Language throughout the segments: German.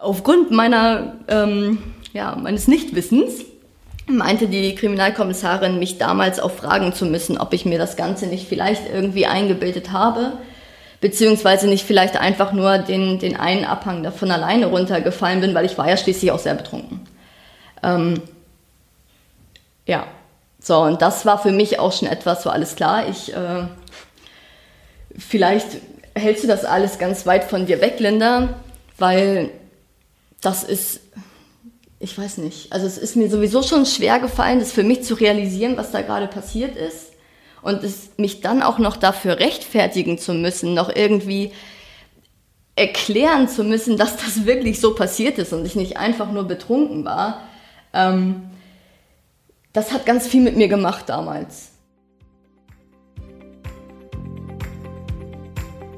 Aufgrund meiner, ähm, ja, meines Nichtwissens meinte die Kriminalkommissarin, mich damals auch fragen zu müssen, ob ich mir das Ganze nicht vielleicht irgendwie eingebildet habe, beziehungsweise nicht vielleicht einfach nur den, den einen Abhang davon alleine runtergefallen bin, weil ich war ja schließlich auch sehr betrunken. Ähm, ja, so, und das war für mich auch schon etwas, so alles klar, ich, äh, vielleicht hältst du das alles ganz weit von dir weg, Linda, weil das ist, ich weiß nicht, also es ist mir sowieso schon schwer gefallen, das für mich zu realisieren, was da gerade passiert ist. Und es, mich dann auch noch dafür rechtfertigen zu müssen, noch irgendwie erklären zu müssen, dass das wirklich so passiert ist und ich nicht einfach nur betrunken war, ähm, das hat ganz viel mit mir gemacht damals.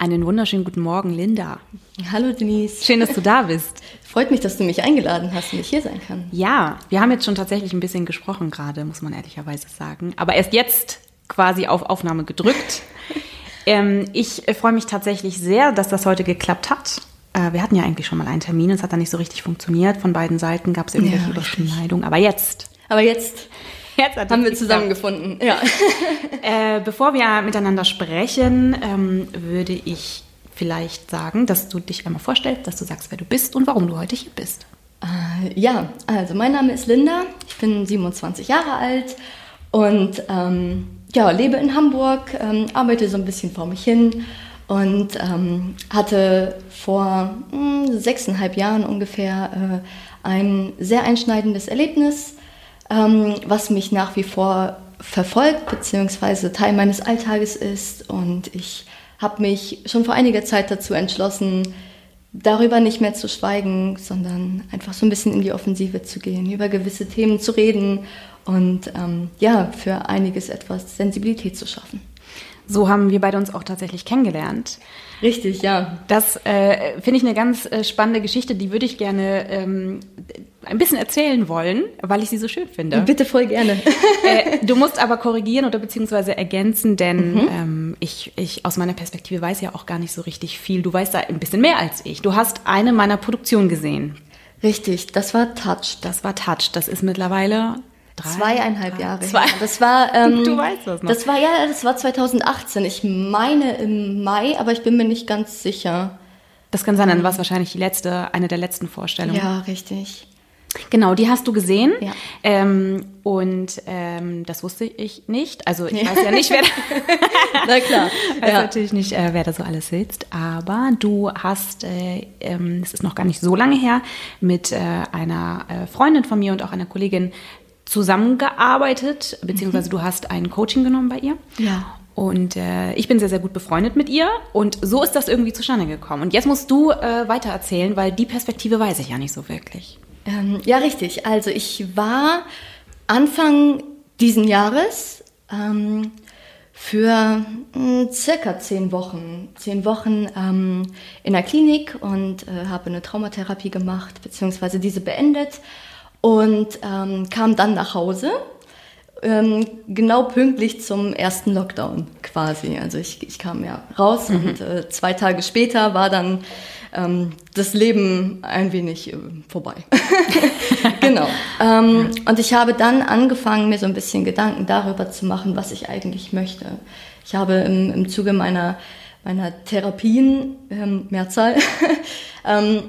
Einen wunderschönen guten Morgen, Linda. Hallo Denise. Schön, dass du da bist. Freut mich, dass du mich eingeladen hast und ich hier sein kann. Ja, wir haben jetzt schon tatsächlich ein bisschen gesprochen gerade, muss man ehrlicherweise sagen. Aber erst jetzt quasi auf Aufnahme gedrückt. ähm, ich freue mich tatsächlich sehr, dass das heute geklappt hat. Äh, wir hatten ja eigentlich schon mal einen Termin, es hat dann nicht so richtig funktioniert. Von beiden Seiten gab es irgendwelche ja, Überschneidungen. Aber jetzt. Aber jetzt Jetzt haben wir zusammengefunden. Ja. äh, bevor wir miteinander sprechen, ähm, würde ich vielleicht sagen, dass du dich einmal vorstellst, dass du sagst, wer du bist und warum du heute hier bist. Äh, ja, also mein Name ist Linda, ich bin 27 Jahre alt und ähm, ja, lebe in Hamburg, ähm, arbeite so ein bisschen vor mich hin und ähm, hatte vor mh, hm, sechseinhalb Jahren ungefähr äh, ein sehr einschneidendes Erlebnis ähm, was mich nach wie vor verfolgt, beziehungsweise Teil meines Alltages ist. Und ich habe mich schon vor einiger Zeit dazu entschlossen, darüber nicht mehr zu schweigen, sondern einfach so ein bisschen in die Offensive zu gehen, über gewisse Themen zu reden und ähm, ja, für einiges etwas Sensibilität zu schaffen. So haben wir beide uns auch tatsächlich kennengelernt. Richtig, ja. Das äh, finde ich eine ganz äh, spannende Geschichte, die würde ich gerne ähm, ein bisschen erzählen wollen, weil ich sie so schön finde. Bitte voll gerne. äh, du musst aber korrigieren oder beziehungsweise ergänzen, denn mhm. ähm, ich, ich aus meiner Perspektive weiß ja auch gar nicht so richtig viel. Du weißt da ein bisschen mehr als ich. Du hast eine meiner Produktionen gesehen. Richtig, das war Touch. Das war Touch. Das ist mittlerweile Drei, Zweieinhalb drei, Jahre. Zwei. Das war, ähm, du weißt das noch. Das war ja, das war 2018. Ich meine im Mai, aber ich bin mir nicht ganz sicher. Das kann sein, dann war es wahrscheinlich die letzte, eine der letzten Vorstellungen. Ja, richtig. Genau, die hast du gesehen. Ja. Ähm, und ähm, das wusste ich nicht. Also ich weiß ja nicht, wer da, Na klar. weiß ja. natürlich nicht, äh, wer da so alles sitzt. Aber du hast, äh, ähm, es ist noch gar nicht so lange her, mit äh, einer äh, Freundin von mir und auch einer Kollegin zusammengearbeitet, beziehungsweise mhm. du hast ein Coaching genommen bei ihr. Ja. Und äh, ich bin sehr, sehr gut befreundet mit ihr. Und so ist das irgendwie zustande gekommen. Und jetzt musst du äh, weiter erzählen, weil die Perspektive weiß ich ja nicht so wirklich. Ähm, ja, richtig. Also ich war Anfang diesen Jahres ähm, für mh, hm, circa zehn Wochen, zehn Wochen ähm, in der Klinik und äh, habe eine Traumatherapie gemacht, beziehungsweise diese beendet und ähm, kam dann nach Hause, ähm, genau pünktlich zum ersten Lockdown quasi. Also ich, ich kam ja raus mhm. und äh, zwei Tage später war dann ähm, das Leben ein wenig äh, vorbei. genau. Ähm, und ich habe dann angefangen, mir so ein bisschen Gedanken darüber zu machen, was ich eigentlich möchte. Ich habe im, im Zuge meiner, meiner Therapien, ähm, Mehrzahl, ähm,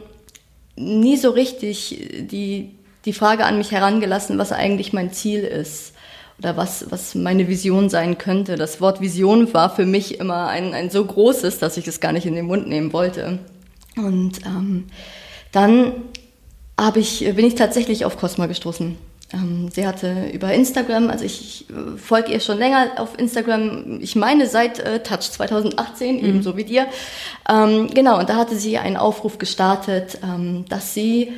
nie so richtig die die Frage an mich herangelassen, was eigentlich mein Ziel ist oder was, was meine Vision sein könnte. Das Wort Vision war für mich immer ein, ein so großes, dass ich es gar nicht in den Mund nehmen wollte. Und ähm, dann hab ich, bin ich tatsächlich auf Cosma gestoßen. Ähm, sie hatte über Instagram, also ich, ich äh, folge ihr schon länger auf Instagram, ich meine seit äh, Touch 2018, mhm. ebenso wie dir. Ähm, genau, und da hatte sie einen Aufruf gestartet, ähm, dass sie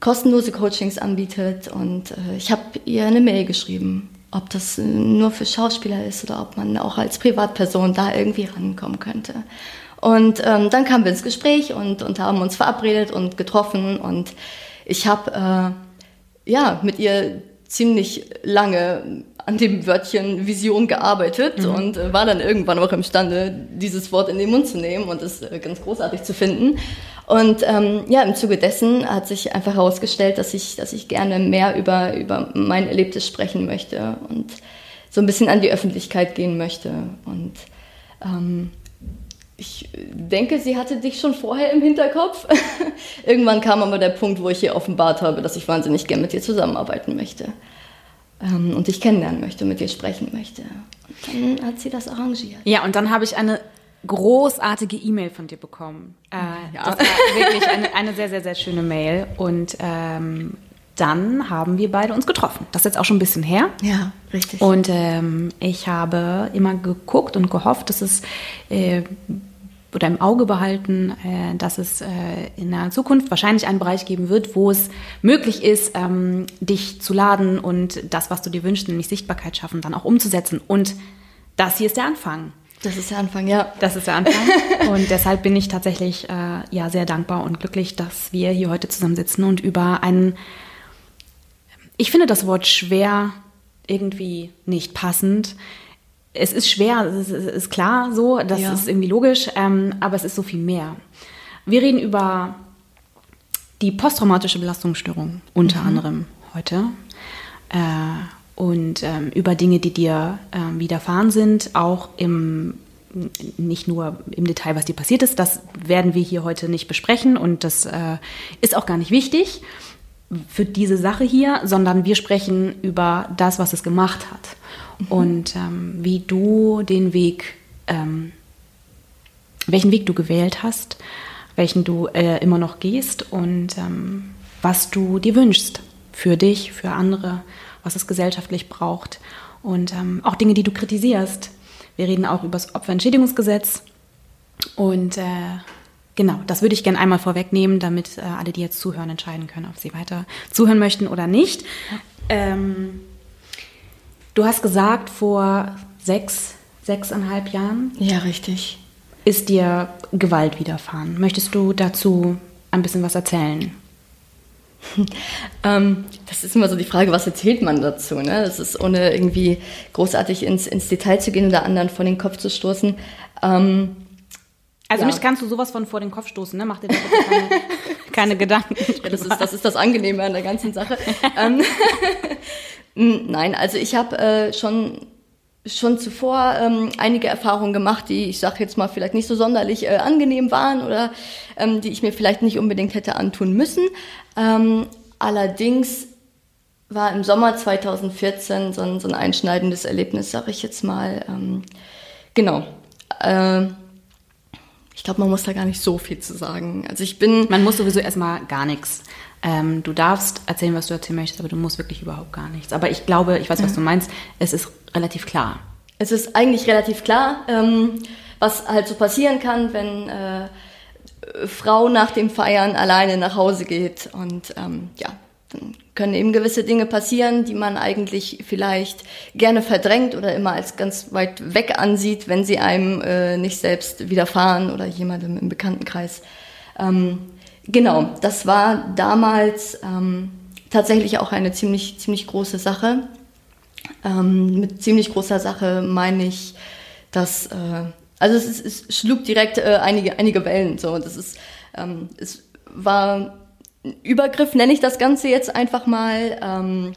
kostenlose Coachings anbietet. Und äh, ich habe ihr eine Mail geschrieben, ob das nur für Schauspieler ist oder ob man auch als Privatperson da irgendwie rankommen könnte. Und ähm, dann kamen wir ins Gespräch und, und haben uns verabredet und getroffen. Und ich habe äh, ja mit ihr ziemlich lange an dem Wörtchen Vision gearbeitet mhm. und äh, war dann irgendwann auch imstande, dieses Wort in den Mund zu nehmen und es äh, ganz großartig zu finden. Und ähm, ja, im Zuge dessen hat sich einfach herausgestellt, dass ich, dass ich gerne mehr über, über mein Erlebtes sprechen möchte und so ein bisschen an die Öffentlichkeit gehen möchte. Und ähm, ich denke, sie hatte dich schon vorher im Hinterkopf. Irgendwann kam aber der Punkt, wo ich ihr offenbart habe, dass ich wahnsinnig gerne mit dir zusammenarbeiten möchte ähm, und dich kennenlernen möchte, mit dir sprechen möchte. Und dann hat sie das arrangiert. Ja, und dann habe ich eine großartige E-Mail von dir bekommen. Äh, ja. Das war wirklich eine, eine, sehr, sehr, sehr schöne Mail. Und ähm, dann haben wir beide uns getroffen. Das ist jetzt auch schon ein bisschen her. Ja, richtig. Und ähm, ich habe immer geguckt und gehofft, dass es äh, oder im Auge behalten, äh, dass es äh, in der Zukunft wahrscheinlich einen Bereich geben wird, wo es möglich ist, ähm, dich zu laden und das, was du dir wünschst, nämlich Sichtbarkeit schaffen, dann auch umzusetzen. Und das hier ist der Anfang. Das ist der Anfang, ja. Das ist der Anfang. und deshalb bin ich tatsächlich äh, ja sehr dankbar und glücklich, dass wir hier heute zusammensitzen und über einen, ich finde das Wort schwer irgendwie nicht passend, es ist schwer, es ist, ist klar so, das ja. ist irgendwie logisch, ähm, aber es ist so viel mehr. Wir reden über die posttraumatische Belastungsstörung unter mhm. anderem heute äh, und ähm, über Dinge, die dir äh, widerfahren sind, auch im nicht nur im Detail, was dir passiert ist, das werden wir hier heute nicht besprechen und das äh, ist auch gar nicht wichtig für diese Sache hier, sondern wir sprechen über das, was es gemacht hat mhm. und ähm, wie du den Weg, ähm, welchen Weg du gewählt hast, welchen du äh, immer noch gehst und ähm, was du dir wünschst für dich, für andere, was es gesellschaftlich braucht und ähm, auch Dinge, die du kritisierst. Wir reden auch über das Opferentschädigungsgesetz und äh, Genau, das würde ich gerne einmal vorwegnehmen, damit äh, alle, die jetzt zuhören, entscheiden können, ob sie weiter zuhören möchten oder nicht. Ähm, Du hast gesagt, vor sechs, sechseinhalb Jahren. Ja, richtig. Ist dir Gewalt widerfahren. Möchtest du dazu ein bisschen was erzählen? ähm, das ist immer so die Frage, was erzählt man dazu? Ne? Das ist ohne irgendwie großartig ins, ins Detail zu gehen oder anderen vor den Kopf zu stoßen. Ähm, also ja. mich kannst du sowas von vor den Kopf stoßen, ne? Mach dir keine, keine Gedanken. Ja, das, ist, das ist das Angenehme an der ganzen Sache. ähm, hm, nein, also ich habe äh, schon schon zuvor ähm, einige Erfahrungen gemacht, die ich sage jetzt mal vielleicht nicht so sonderlich äh, angenehm waren oder ähm, die ich mir vielleicht nicht unbedingt hätte antun müssen. Ähm, allerdings war im Sommer 2014 so ein, so ein einschneidendes Erlebnis, sage ich jetzt mal. Ähm, genau. Äh, ich glaube, man muss da gar nicht so viel zu sagen. Also ich bin. Man muss sowieso erstmal gar nichts. Ähm, du darfst erzählen, was du erzählen möchtest, aber du musst wirklich überhaupt gar nichts. Aber ich glaube, ich weiß, was du meinst, es ist relativ klar. Es ist eigentlich relativ klar, ähm, was halt so passieren kann, wenn äh, Frau nach dem Feiern alleine nach Hause geht. Und ähm, ja, dann können eben gewisse Dinge passieren, die man eigentlich vielleicht gerne verdrängt oder immer als ganz weit weg ansieht, wenn sie einem äh, nicht selbst widerfahren oder jemandem im Bekanntenkreis. Ähm, Genau, das war damals ähm, tatsächlich auch eine ziemlich, ziemlich große Sache. Ähm, mit ziemlich großer Sache meine ich, dass, äh, also es, es, schlug direkt äh, einige, einige Wellen. So. Das ist, ähm, es war ein Übergriff, nenne ich das Ganze jetzt einfach mal.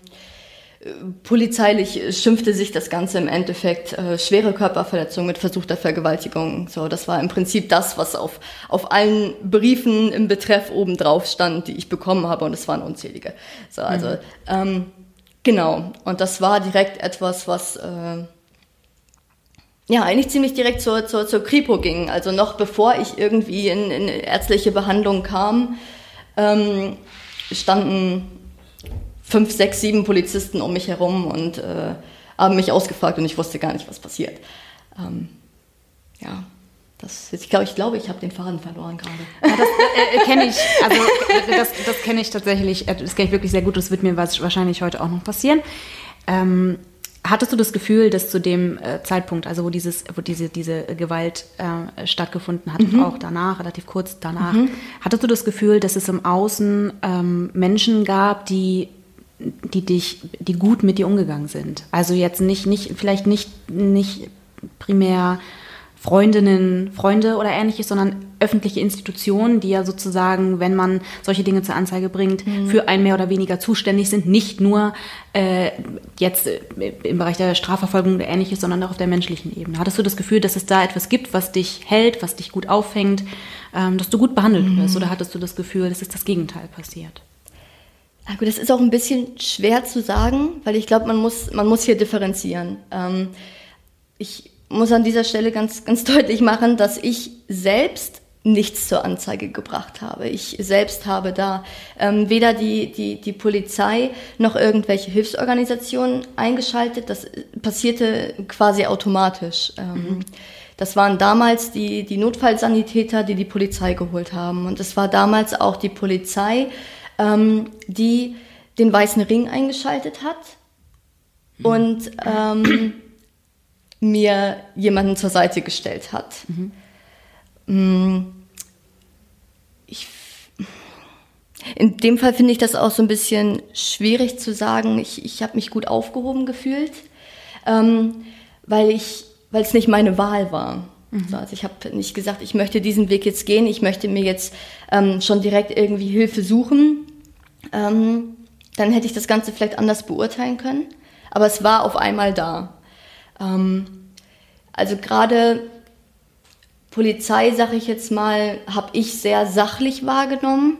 Polizeilich schimpfte sich das Ganze im Endeffekt äh, schwere Körperverletzung mit versuchter Vergewaltigung. So, das war im Prinzip das, was auf, auf allen Briefen im Betreff oben drauf stand, die ich bekommen habe, und es waren unzählige. So, also mhm. ähm, genau. Und das war direkt etwas, was äh, ja eigentlich ziemlich direkt zur, zur, zur Kripo ging. Also noch bevor ich irgendwie in, in ärztliche Behandlung kam, ähm, standen fünf, sechs, sieben Polizisten um mich herum und äh, haben mich ausgefragt und ich wusste gar nicht, was passiert. Ähm, ja. Das, ich glaube, ich, glaube, ich habe den Faden verloren gerade. Ja, das äh, äh kenne ich. Also das, das kenne ich tatsächlich. Äh, das kenne ich wirklich sehr gut. Das wird mir wahrscheinlich heute auch noch passieren. Ähm, hattest du das Gefühl, dass zu dem äh, Zeitpunkt, also wo dieses, wo diese diese Gewalt äh, stattgefunden hat, mhm. auch danach, relativ kurz danach, mhm. hattest du das Gefühl, dass es im Außen ähm, Menschen gab, die die dich, die gut mit dir umgegangen sind? Also jetzt nicht, nicht, vielleicht nicht, nicht primär Freundinnen, Freunde oder ähnliches, sondern öffentliche Institutionen, die ja sozusagen, wenn man solche Dinge zur Anzeige bringt, mhm. für ein mehr oder weniger zuständig sind. Nicht nur äh, jetzt äh, im Bereich der Strafverfolgung oder ähnliches, sondern auch auf der menschlichen Ebene. Hattest du das Gefühl, dass es da etwas gibt, was dich hält, was dich gut auffängt, ähm, dass du gut behandelt mhm. wirst? Oder hattest du das Gefühl, dass es das Gegenteil passiert? Gut, das ist auch ein bisschen schwer zu sagen, weil ich glaube, man muss, man muss hier differenzieren. Ähm, ich muss an dieser Stelle ganz, ganz deutlich machen, dass ich selbst nichts zur Anzeige gebracht habe. Ich selbst habe da ähm, weder die, die, die Polizei noch irgendwelche Hilfsorganisationen eingeschaltet. Das passierte quasi automatisch. Ähm, mhm. Das waren damals die, die Notfallsanitäter, die die Polizei geholt haben. Und es war damals auch die Polizei, ähm, die den Weißen Ring eingeschaltet hat. Mhm. Und ähm, mir jemanden zur Seite gestellt hat. Mhm. Mm, ich, in dem Fall finde ich das auch so ein bisschen schwierig zu sagen, ich, ich habe mich gut aufgehoben gefühlt, ähm, weil ich, weil es nicht meine Wahl war. Mhm. Also ich habe nicht gesagt, ich möchte diesen Weg jetzt gehen, ich möchte mir jetzt ähm, schon direkt irgendwie Hilfe suchen. Ähm, dann hätte ich das Ganze vielleicht anders beurteilen können. Aber es war auf einmal da. Ähm, also gerade Polizei, sag ich jetzt mal, habe ich sehr sachlich wahrgenommen,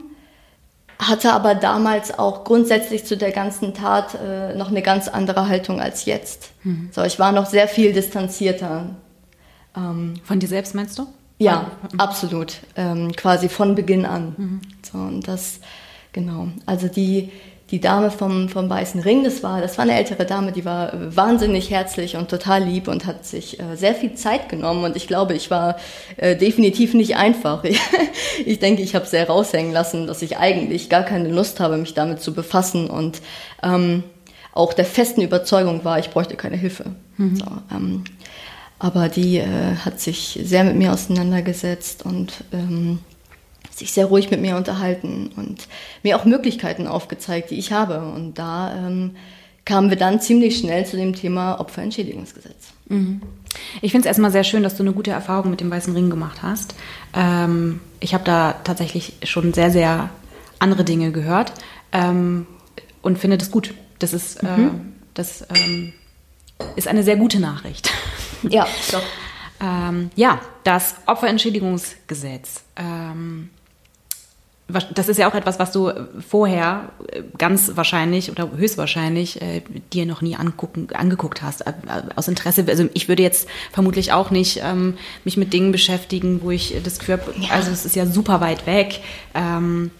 hatte aber damals auch grundsätzlich zu der ganzen Tat äh, noch eine ganz andere Haltung als jetzt. Mhm. So, ich war noch sehr viel distanzierter. Ähm, von dir selbst meinst du? Ja, mhm. absolut. Ähm, quasi von Beginn an. Mhm. So, und das, genau. Also die, die Dame vom, vom Weißen Ring, das war, das war eine ältere Dame, die war wahnsinnig herzlich und total lieb und hat sich äh, sehr viel Zeit genommen. Und ich glaube, ich war äh, definitiv nicht einfach. Ich, denke, ich habe sehr raushängen lassen, dass ich eigentlich gar keine Lust habe, mich damit zu befassen und ähm, auch der festen Überzeugung war, ich bräuchte keine Hilfe. Mhm. So, ähm, aber die äh, hat sich sehr mit mir auseinandergesetzt und ähm, sich sehr ruhig mit mir unterhalten und mir auch Möglichkeiten aufgezeigt, die ich habe. Und da ähm, kamen wir dann ziemlich schnell zu dem Thema Opferentschädigungsgesetz. Mhm. Ich finde es erstmal sehr schön, dass du eine gute Erfahrung mit dem Weißen Ring gemacht hast. Ähm, ich habe da tatsächlich schon sehr, sehr andere Dinge gehört ähm, und finde das gut. Das ist, äh, mhm. das ähm, ist eine sehr gute Nachricht. Ja, doch. Ähm, ja, das Opferentschädigungsgesetz. Ähm, das ist ja auch etwas, was du vorher äh, ganz wahrscheinlich oder höchstwahrscheinlich äh, dir noch nie angucken, angeguckt hast, äh, aus Interesse. Also ich würde jetzt vermutlich auch nicht ähm, mich mit Dingen beschäftigen, wo ich das Gefühl habe, ja. also es ist ja super weit weg. Ähm,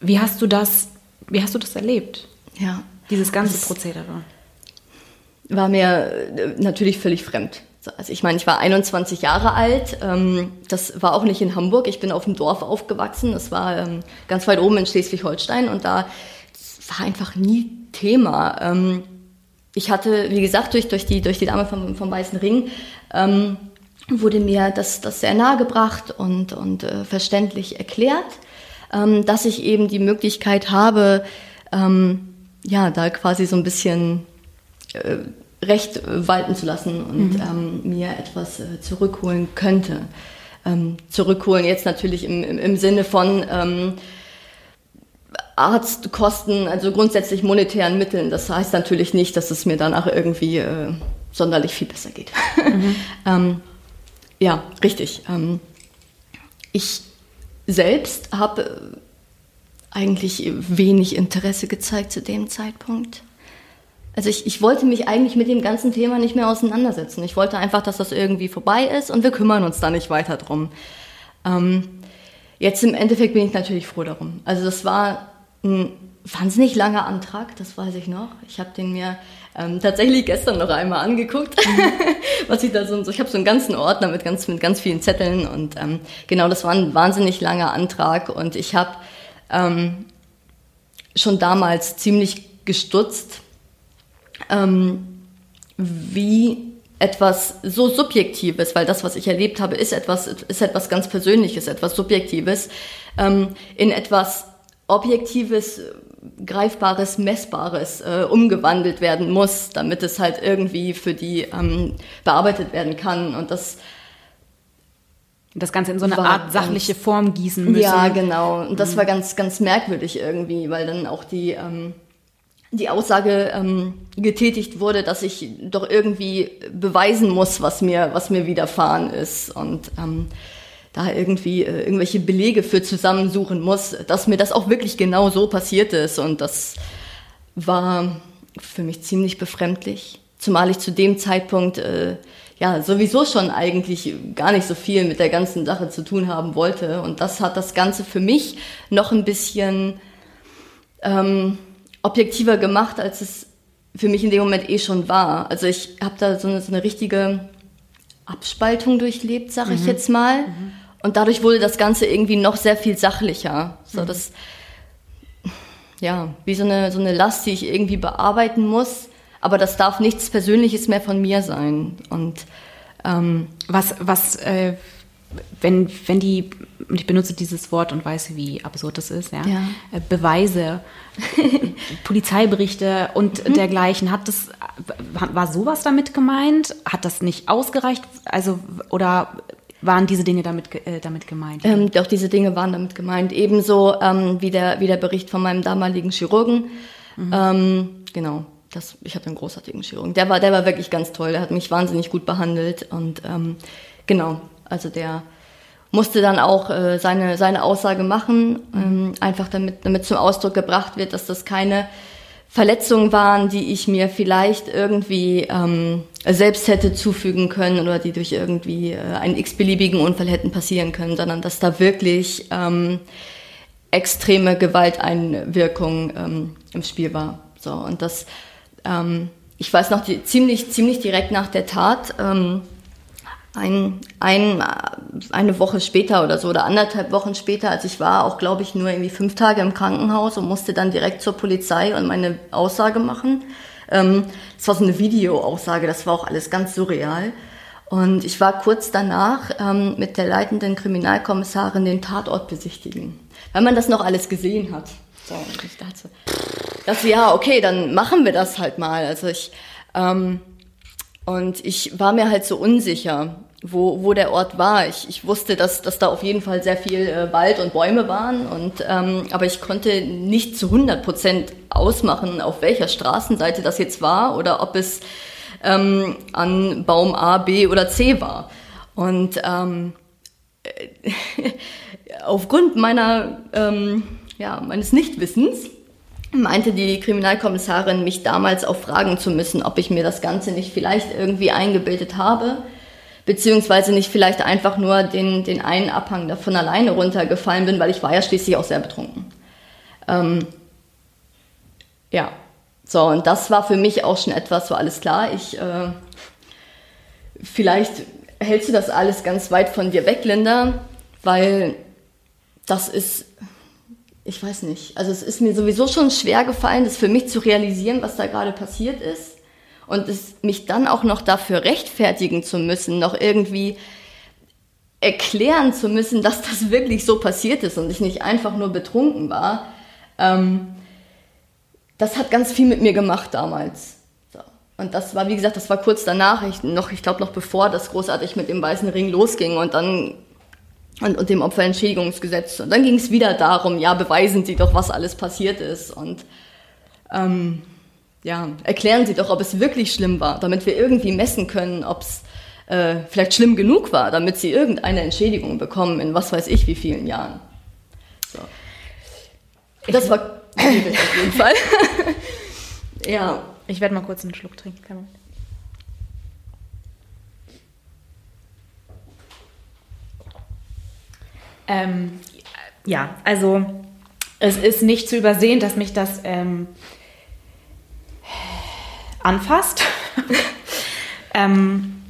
wie hast du das, wie hast du das erlebt? Ja. Dieses ganze das Prozedere. War mir äh, natürlich völlig fremd. Also ich meine, ich war 21 Jahre alt. Ähm, das war auch nicht in Hamburg. Ich bin auf dem Dorf aufgewachsen. Das war ähm, ganz weit oben in Schleswig-Holstein und da war einfach nie Thema. Ähm, ich hatte, wie gesagt, durch, durch, die, durch die Dame vom, vom Weißen Ring wurde mir das, das sehr nahe gebracht und, und äh, verständlich erklärt, dass ich eben die Möglichkeit habe, ja, da quasi so ein bisschen äh, Recht walten zu lassen und mhm. ähm, mir etwas äh, zurückholen könnte. Ähm, zurückholen jetzt natürlich im, im, im Sinne von ähm, Arztkosten, also grundsätzlich monetären Mitteln. Das heißt natürlich nicht, dass es mir danach irgendwie äh, sonderlich viel besser geht. Mhm. ähm, ja, richtig. Ähm, ich selbst habe eigentlich wenig Interesse gezeigt zu dem Zeitpunkt. Also ich, ich wollte mich eigentlich mit dem ganzen Thema nicht mehr auseinandersetzen. Ich wollte einfach, dass das irgendwie vorbei ist und wir kümmern uns da nicht weiter drum. Ähm, jetzt im Endeffekt bin ich natürlich froh darum. Also das war ein wahnsinnig langer Antrag, das weiß ich noch. Ich habe den mir ähm, tatsächlich gestern noch einmal angeguckt, was ich da so, ich habe so einen ganzen Ordner mit ganz mit ganz vielen Zetteln und ähm, genau, das war ein wahnsinnig langer Antrag und ich habe ähm, schon damals ziemlich gestutzt, ähm, wie etwas so Subjektives, weil das, was ich erlebt habe, ist etwas, ist etwas ganz Persönliches, etwas Subjektives, ähm, in etwas Objektives, Greifbares, Messbares äh, umgewandelt werden muss, damit es halt irgendwie für die ähm, bearbeitet werden kann. Und das das Ganze in so eine Art sachliche Form gießen müssen. Ja, genau. Und das mhm. war ganz, ganz merkwürdig irgendwie, weil dann auch die, ähm, die Aussage ähm, getätigt wurde, dass ich doch irgendwie beweisen muss, was mir, was mir widerfahren ist. Und ähm, da irgendwie äh, irgendwelche Belege für zusammensuchen muss, dass mir das auch wirklich genau so passiert ist. Und das war für mich ziemlich befremdlich, zumal ich zu dem Zeitpunkt äh, ja sowieso schon eigentlich gar nicht so viel mit der ganzen Sache zu tun haben wollte. Und das hat das Ganze für mich noch ein bisschen ähm, objektiver gemacht, als es für mich in dem Moment eh schon war. Also ich habe da so eine, so eine richtige Abspaltung durchlebt, sag ich mhm. jetzt mal. Mhm. Und dadurch wurde das Ganze irgendwie noch sehr viel sachlicher. So mhm. das, ja, wie so eine, so eine Last, die ich irgendwie bearbeiten muss. Aber das darf nichts Persönliches mehr von mir sein. Und ähm, was, was, äh, wenn, wenn die, und ich benutze dieses Wort und weiß, wie absurd das ist, ja, ja. Äh, Beweise, Polizeiberichte und mhm. dergleichen, hat das, war sowas damit gemeint? Hat das nicht ausgereicht? Also, oder waren diese Dinge damit, äh, damit gemeint? Ähm, doch, diese Dinge waren damit gemeint. Ebenso ähm, wie, der, wie der Bericht von meinem damaligen Chirurgen. Mhm. Ähm, genau. Das, ich hatte einen großartigen Chirurgen. Der war, der war wirklich ganz toll. Der hat mich wahnsinnig gut behandelt. Und ähm, genau, also der musste dann auch äh, seine, seine Aussage machen, ähm, einfach damit, damit zum Ausdruck gebracht wird, dass das keine Verletzungen waren, die ich mir vielleicht irgendwie ähm, selbst hätte zufügen können oder die durch irgendwie äh, einen x-beliebigen Unfall hätten passieren können, sondern dass da wirklich ähm, extreme Gewalteinwirkung ähm, im Spiel war. So und das, ähm, ich weiß noch die, ziemlich ziemlich direkt nach der Tat. Ähm, ein, ein, eine Woche später oder so oder anderthalb Wochen später, als ich war, auch glaube ich nur irgendwie fünf Tage im Krankenhaus und musste dann direkt zur Polizei und meine Aussage machen. Ähm, das war so eine Videoaussage, das war auch alles ganz surreal. Und ich war kurz danach ähm, mit der leitenden Kriminalkommissarin den Tatort besichtigen, weil man das noch alles gesehen hat. So, und ich dachte, dachte ja, okay, dann machen wir das halt mal. Also ich ähm, und ich war mir halt so unsicher, wo, wo der Ort war. Ich, ich wusste, dass, dass da auf jeden Fall sehr viel äh, Wald und Bäume waren, und, ähm, aber ich konnte nicht zu 100 Prozent ausmachen, auf welcher Straßenseite das jetzt war oder ob es ähm, an Baum A, B oder C war. Und ähm, aufgrund meiner, ähm, ja, meines Nichtwissens meinte die Kriminalkommissarin, mich damals auch fragen zu müssen, ob ich mir das Ganze nicht vielleicht irgendwie eingebildet habe, beziehungsweise nicht vielleicht einfach nur den, den einen Abhang davon alleine runtergefallen bin, weil ich war ja schließlich auch sehr betrunken. Ähm, ja, so, und das war für mich auch schon etwas so alles klar. Ich, äh, vielleicht hältst du das alles ganz weit von dir weg, Linda, weil das ist ich weiß nicht. Also es ist mir sowieso schon schwer gefallen, das für mich zu realisieren, was da gerade passiert ist. Und es, mich dann auch noch dafür rechtfertigen zu müssen, noch irgendwie erklären zu müssen, dass das wirklich so passiert ist und ich nicht einfach nur betrunken war. Ähm, das hat ganz viel mit mir gemacht damals. So. Und das war, wie gesagt, das war kurz danach, ich, ich glaube noch bevor das großartig mit dem Weißen Ring losging. Und dann und, und dem Opferentschädigungsgesetz. Und dann ging es wieder darum, ja, beweisen Sie doch, was alles passiert ist. Und ähm, ja, erklären Sie doch, ob es wirklich schlimm war, damit wir irgendwie messen können, ob es äh, vielleicht schlimm genug war, damit Sie irgendeine Entschädigung bekommen in was weiß ich wie vielen Jahren. So. Das war auf jeden Fall. ja. Ich werde mal kurz einen Schluck trinken. Ähm, ja, also es ist nicht zu übersehen, dass mich das ähm, anfasst. ähm,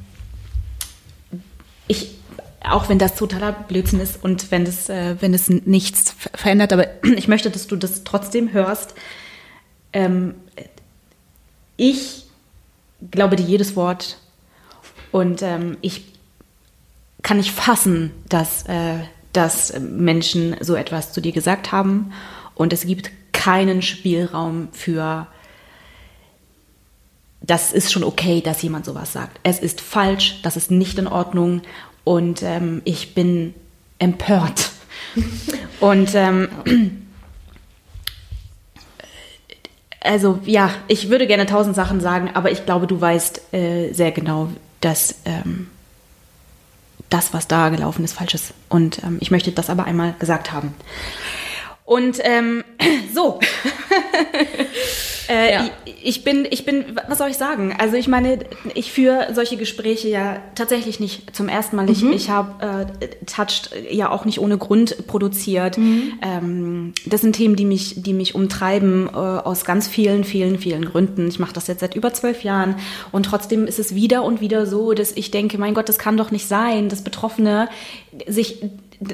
ich, auch wenn das totaler Blödsinn ist und wenn es, äh, wenn es nichts verändert, aber ich möchte, dass du das trotzdem hörst. Ähm, ich glaube dir jedes Wort und ähm, ich kann nicht fassen, dass, äh, dass Menschen so etwas zu dir gesagt haben und es gibt keinen Spielraum für das ist schon okay, dass jemand sowas sagt. Es ist falsch, das ist nicht in Ordnung und ähm, ich bin empört. und ähm, also ja, ich würde gerne tausend Sachen sagen, aber ich glaube, du weißt äh, sehr genau, dass ähm, das, was da gelaufen ist, falsch ist. Und ähm, ich möchte das aber einmal gesagt haben. Und ähm, so. Äh, ja. ich, bin, ich bin, was soll ich sagen? Also ich meine, ich führe solche Gespräche ja tatsächlich nicht zum ersten Mal. Ich, mhm. ich habe äh, Touched ja auch nicht ohne Grund produziert. Mhm. Ähm, das sind Themen, die mich, die mich umtreiben äh, aus ganz vielen, vielen, vielen Gründen. Ich mache das jetzt seit über zwölf Jahren und trotzdem ist es wieder und wieder so, dass ich denke, mein Gott, das kann doch nicht sein, dass Betroffene sich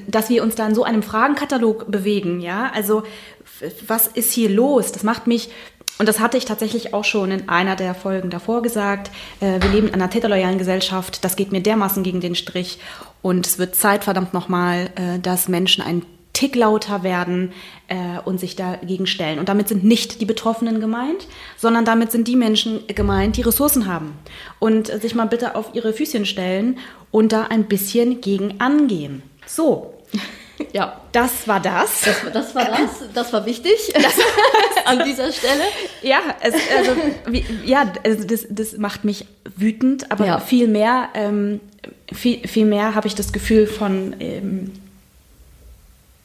dass wir uns da in so einem Fragenkatalog bewegen, ja? Also was ist hier los? Das macht mich und das hatte ich tatsächlich auch schon in einer der Folgen davor gesagt. Äh, wir leben in einer täterloyalen Gesellschaft. Das geht mir dermaßen gegen den Strich. Und es wird Zeit, verdammt nochmal, äh, dass Menschen einen Tick lauter werden äh, und sich dagegen stellen. Und damit sind nicht die Betroffenen gemeint, sondern damit sind die Menschen gemeint, die Ressourcen haben und sich mal bitte auf ihre Füßchen stellen und da ein bisschen gegen angehen. So, ja, das war das. Das, das war das. Das war wichtig das, an dieser Stelle. Ja, es, also, wie, ja, also das, das macht mich wütend, aber ja. viel mehr, ähm, viel, viel mehr habe ich das Gefühl von, ähm,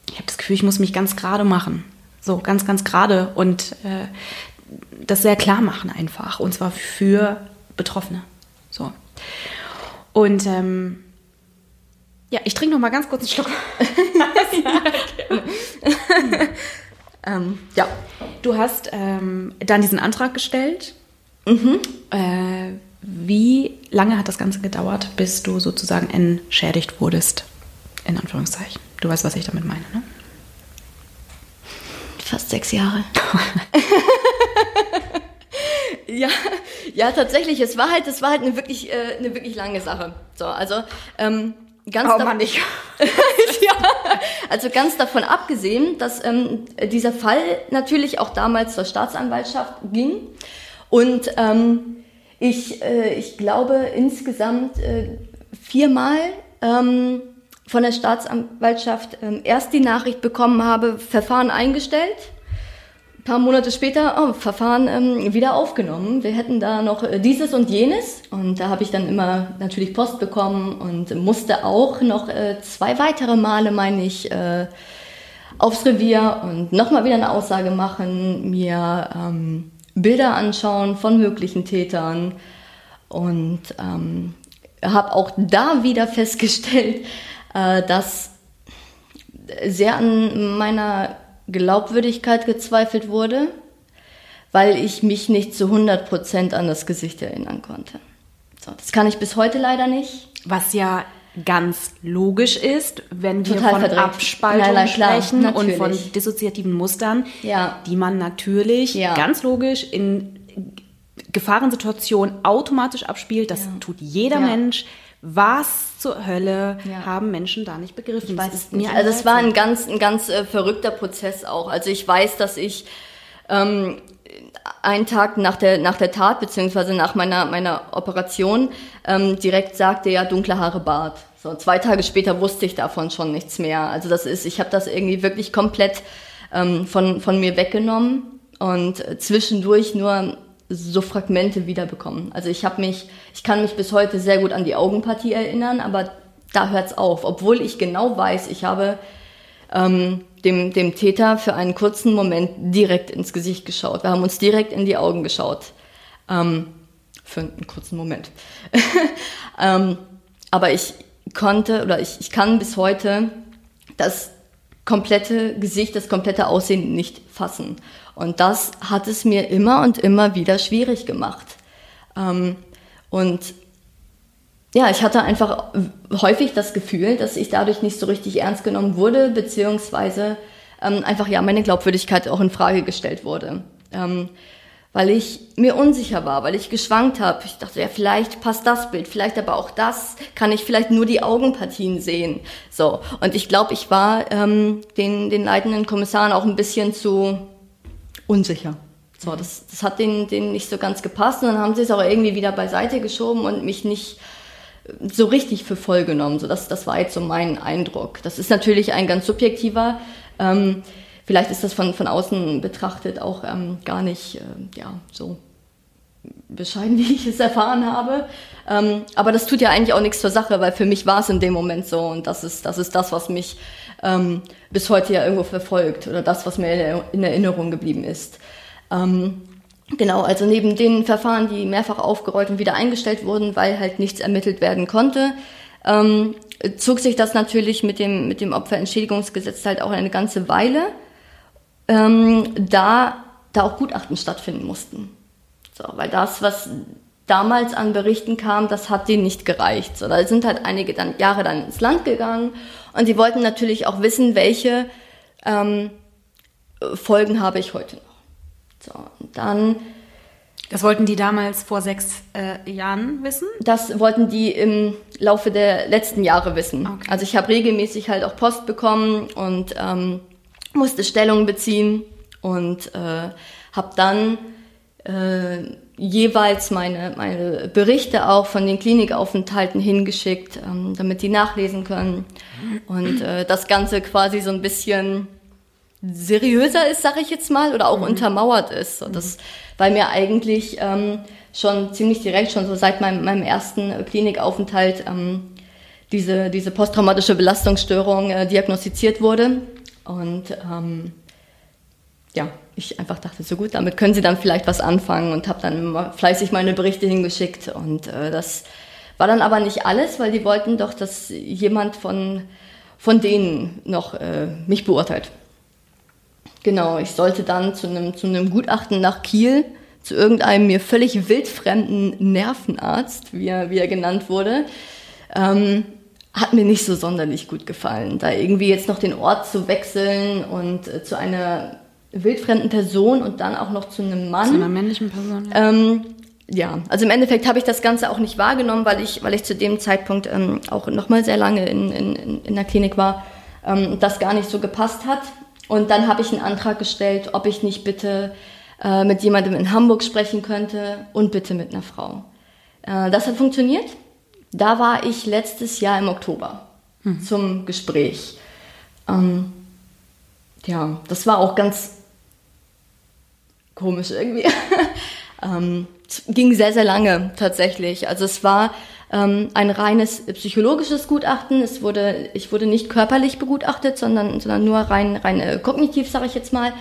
ich habe das Gefühl, ich muss mich ganz gerade machen. So, ganz, ganz gerade und äh, das sehr klar machen einfach. Und zwar für Betroffene. So. Und ähm, ja, ich trinke noch mal ganz kurz einen Schluck. ähm, ja, du hast ähm, dann diesen Antrag gestellt. Mhm. Äh, wie lange hat das Ganze gedauert, bis du sozusagen entschädigt wurdest? In Anführungszeichen. Du weißt, was ich damit meine, ne? Fast sechs Jahre. ja, ja, tatsächlich. Es war halt, es war halt eine wirklich, äh, eine wirklich lange Sache. So, also ähm, ganz oh, Mann, ich. ja, also ganz davon abgesehen, dass ähm, dieser Fall natürlich auch damals zur Staatsanwaltschaft ging und ähm, ich, äh, ich glaube insgesamt äh, viermal ähm, von der Staatsanwaltschaft äh, erst die Nachricht bekommen habe, Verfahren eingestellt paar Monate später, oh, Verfahren ähm, wieder aufgenommen. Wir hätten da noch äh, dieses und jenes. Und da habe ich dann immer natürlich Post bekommen und musste auch noch äh, zwei weitere Male, meine ich, äh, aufs Revier und nochmal wieder eine Aussage machen, mir ähm, Bilder anschauen von möglichen Tätern und ähm, habe auch da wieder festgestellt, äh, dass sehr an meiner Glaubwürdigkeit gezweifelt wurde, weil ich mich nicht zu 100 Prozent an das Gesicht erinnern konnte. So, das kann ich bis heute leider nicht. Was ja ganz logisch ist, wenn wir Total von verdrängt. Abspaltung nein, nein, sprechen klar, und von dissoziativen Mustern, ja. die man natürlich ja. ganz logisch in Gefahrensituationen automatisch abspielt. Das ja. tut jeder Mensch. Was zur Hölle ja. haben Menschen da nicht begriffen? Ich weiß es nicht. Also es war ein ganz, ein ganz äh, verrückter Prozess auch. Also ich weiß, dass ich ähm, einen Tag nach der, nach der Tat, beziehungsweise nach meiner, meiner Operation, ähm, direkt sagte, ja, dunkle Haare, Bart. So, zwei Tage später wusste ich davon schon nichts mehr. Also das ist, ich habe das irgendwie wirklich komplett ähm, von, von mir weggenommen und äh, zwischendurch nur so Fragmente wiederbekommen. Also ich habe mich, ich kann mich bis heute sehr gut an die Augenpartie erinnern, aber da hört's auf. Obwohl ich genau weiß, ich habe ähm, dem, dem Täter für einen kurzen Moment direkt ins Gesicht geschaut. Wir haben uns direkt in die Augen geschaut. Ähm, für einen kurzen Moment. ähm, aber ich konnte oder ich, ich kann bis heute das komplette Gesicht, das komplette Aussehen nicht fassen. Und das hat es mir immer und immer wieder schwierig gemacht. Ähm, und ja, ich hatte einfach häufig das Gefühl, dass ich dadurch nicht so richtig ernst genommen wurde, beziehungsweise ähm, einfach ja meine Glaubwürdigkeit auch in Frage gestellt wurde. Ähm, weil ich mir unsicher war, weil ich geschwankt habe. Ich dachte, ja, vielleicht passt das Bild, vielleicht aber auch das, kann ich vielleicht nur die Augenpartien sehen. So, und ich glaube, ich war ähm, den, den leitenden Kommissaren auch ein bisschen zu unsicher. So, das, das hat denen, denen nicht so ganz gepasst und dann haben sie es auch irgendwie wieder beiseite geschoben und mich nicht so richtig für voll genommen. So, das, das war jetzt so mein Eindruck. Das ist natürlich ein ganz subjektiver. Ähm, vielleicht ist das von, von außen betrachtet auch ähm, gar nicht äh, ja, so bescheiden, wie ich es erfahren habe. Ähm, aber das tut ja eigentlich auch nichts zur Sache, weil für mich war es in dem Moment so und das ist das, ist das was mich ähm, bis heute ja irgendwo verfolgt oder das, was mir in Erinnerung geblieben ist. Ähm, genau, also neben den Verfahren, die mehrfach aufgerollt und wieder eingestellt wurden, weil halt nichts ermittelt werden konnte, ähm, zog sich das natürlich mit dem, mit dem Opferentschädigungsgesetz halt auch eine ganze Weile ähm, da, da auch Gutachten stattfinden mussten. So, weil das, was damals an Berichten kam, das hat denen nicht gereicht. So, da sind halt einige dann, Jahre dann ins Land gegangen und die wollten natürlich auch wissen, welche ähm, Folgen habe ich heute noch. So, und dann das wollten die damals vor sechs äh, Jahren wissen? Das wollten die im Laufe der letzten Jahre wissen. Okay. Also ich habe regelmäßig halt auch Post bekommen und ähm, musste Stellung beziehen und äh, habe dann äh, jeweils meine, meine Berichte auch von den Klinikaufenthalten hingeschickt, ähm, damit die nachlesen können. Und äh, das Ganze quasi so ein bisschen seriöser ist, sage ich jetzt mal, oder auch mhm. untermauert ist. So, das, weil mir eigentlich ähm, schon ziemlich direkt, schon so seit meinem, meinem ersten Klinikaufenthalt, ähm, diese, diese posttraumatische Belastungsstörung äh, diagnostiziert wurde. Und ähm, ja, ich einfach dachte, so gut, damit können Sie dann vielleicht was anfangen und habe dann fleißig meine Berichte hingeschickt. Und äh, das war dann aber nicht alles, weil die wollten doch, dass jemand von, von denen noch äh, mich beurteilt. Genau, ich sollte dann zu einem, zu Gutachten nach Kiel, zu irgendeinem mir völlig wildfremden Nervenarzt, wie er, wie er genannt wurde. Ähm, hat mir nicht so sonderlich gut gefallen. Da irgendwie jetzt noch den Ort zu wechseln und äh, zu einer wildfremden Person und dann auch noch zu einem Mann. Zu einer männlichen Person. Ja, ähm, ja. also im Endeffekt habe ich das Ganze auch nicht wahrgenommen, weil ich, weil ich zu dem Zeitpunkt ähm, auch noch mal sehr lange in, in, in der Klinik war, ähm, das gar nicht so gepasst hat. Und dann habe ich einen Antrag gestellt, ob ich nicht bitte äh, mit jemandem in Hamburg sprechen könnte und bitte mit einer Frau. Äh, das hat funktioniert. Da war ich letztes Jahr im Oktober mhm. zum Gespräch. Ähm, ja, das war auch ganz komisch irgendwie. ähm, ging sehr, sehr lange tatsächlich. Also es war ähm, ein reines psychologisches Gutachten. Es wurde, ich wurde nicht körperlich begutachtet, sondern, sondern nur rein, rein äh, kognitiv, sage ich jetzt mal.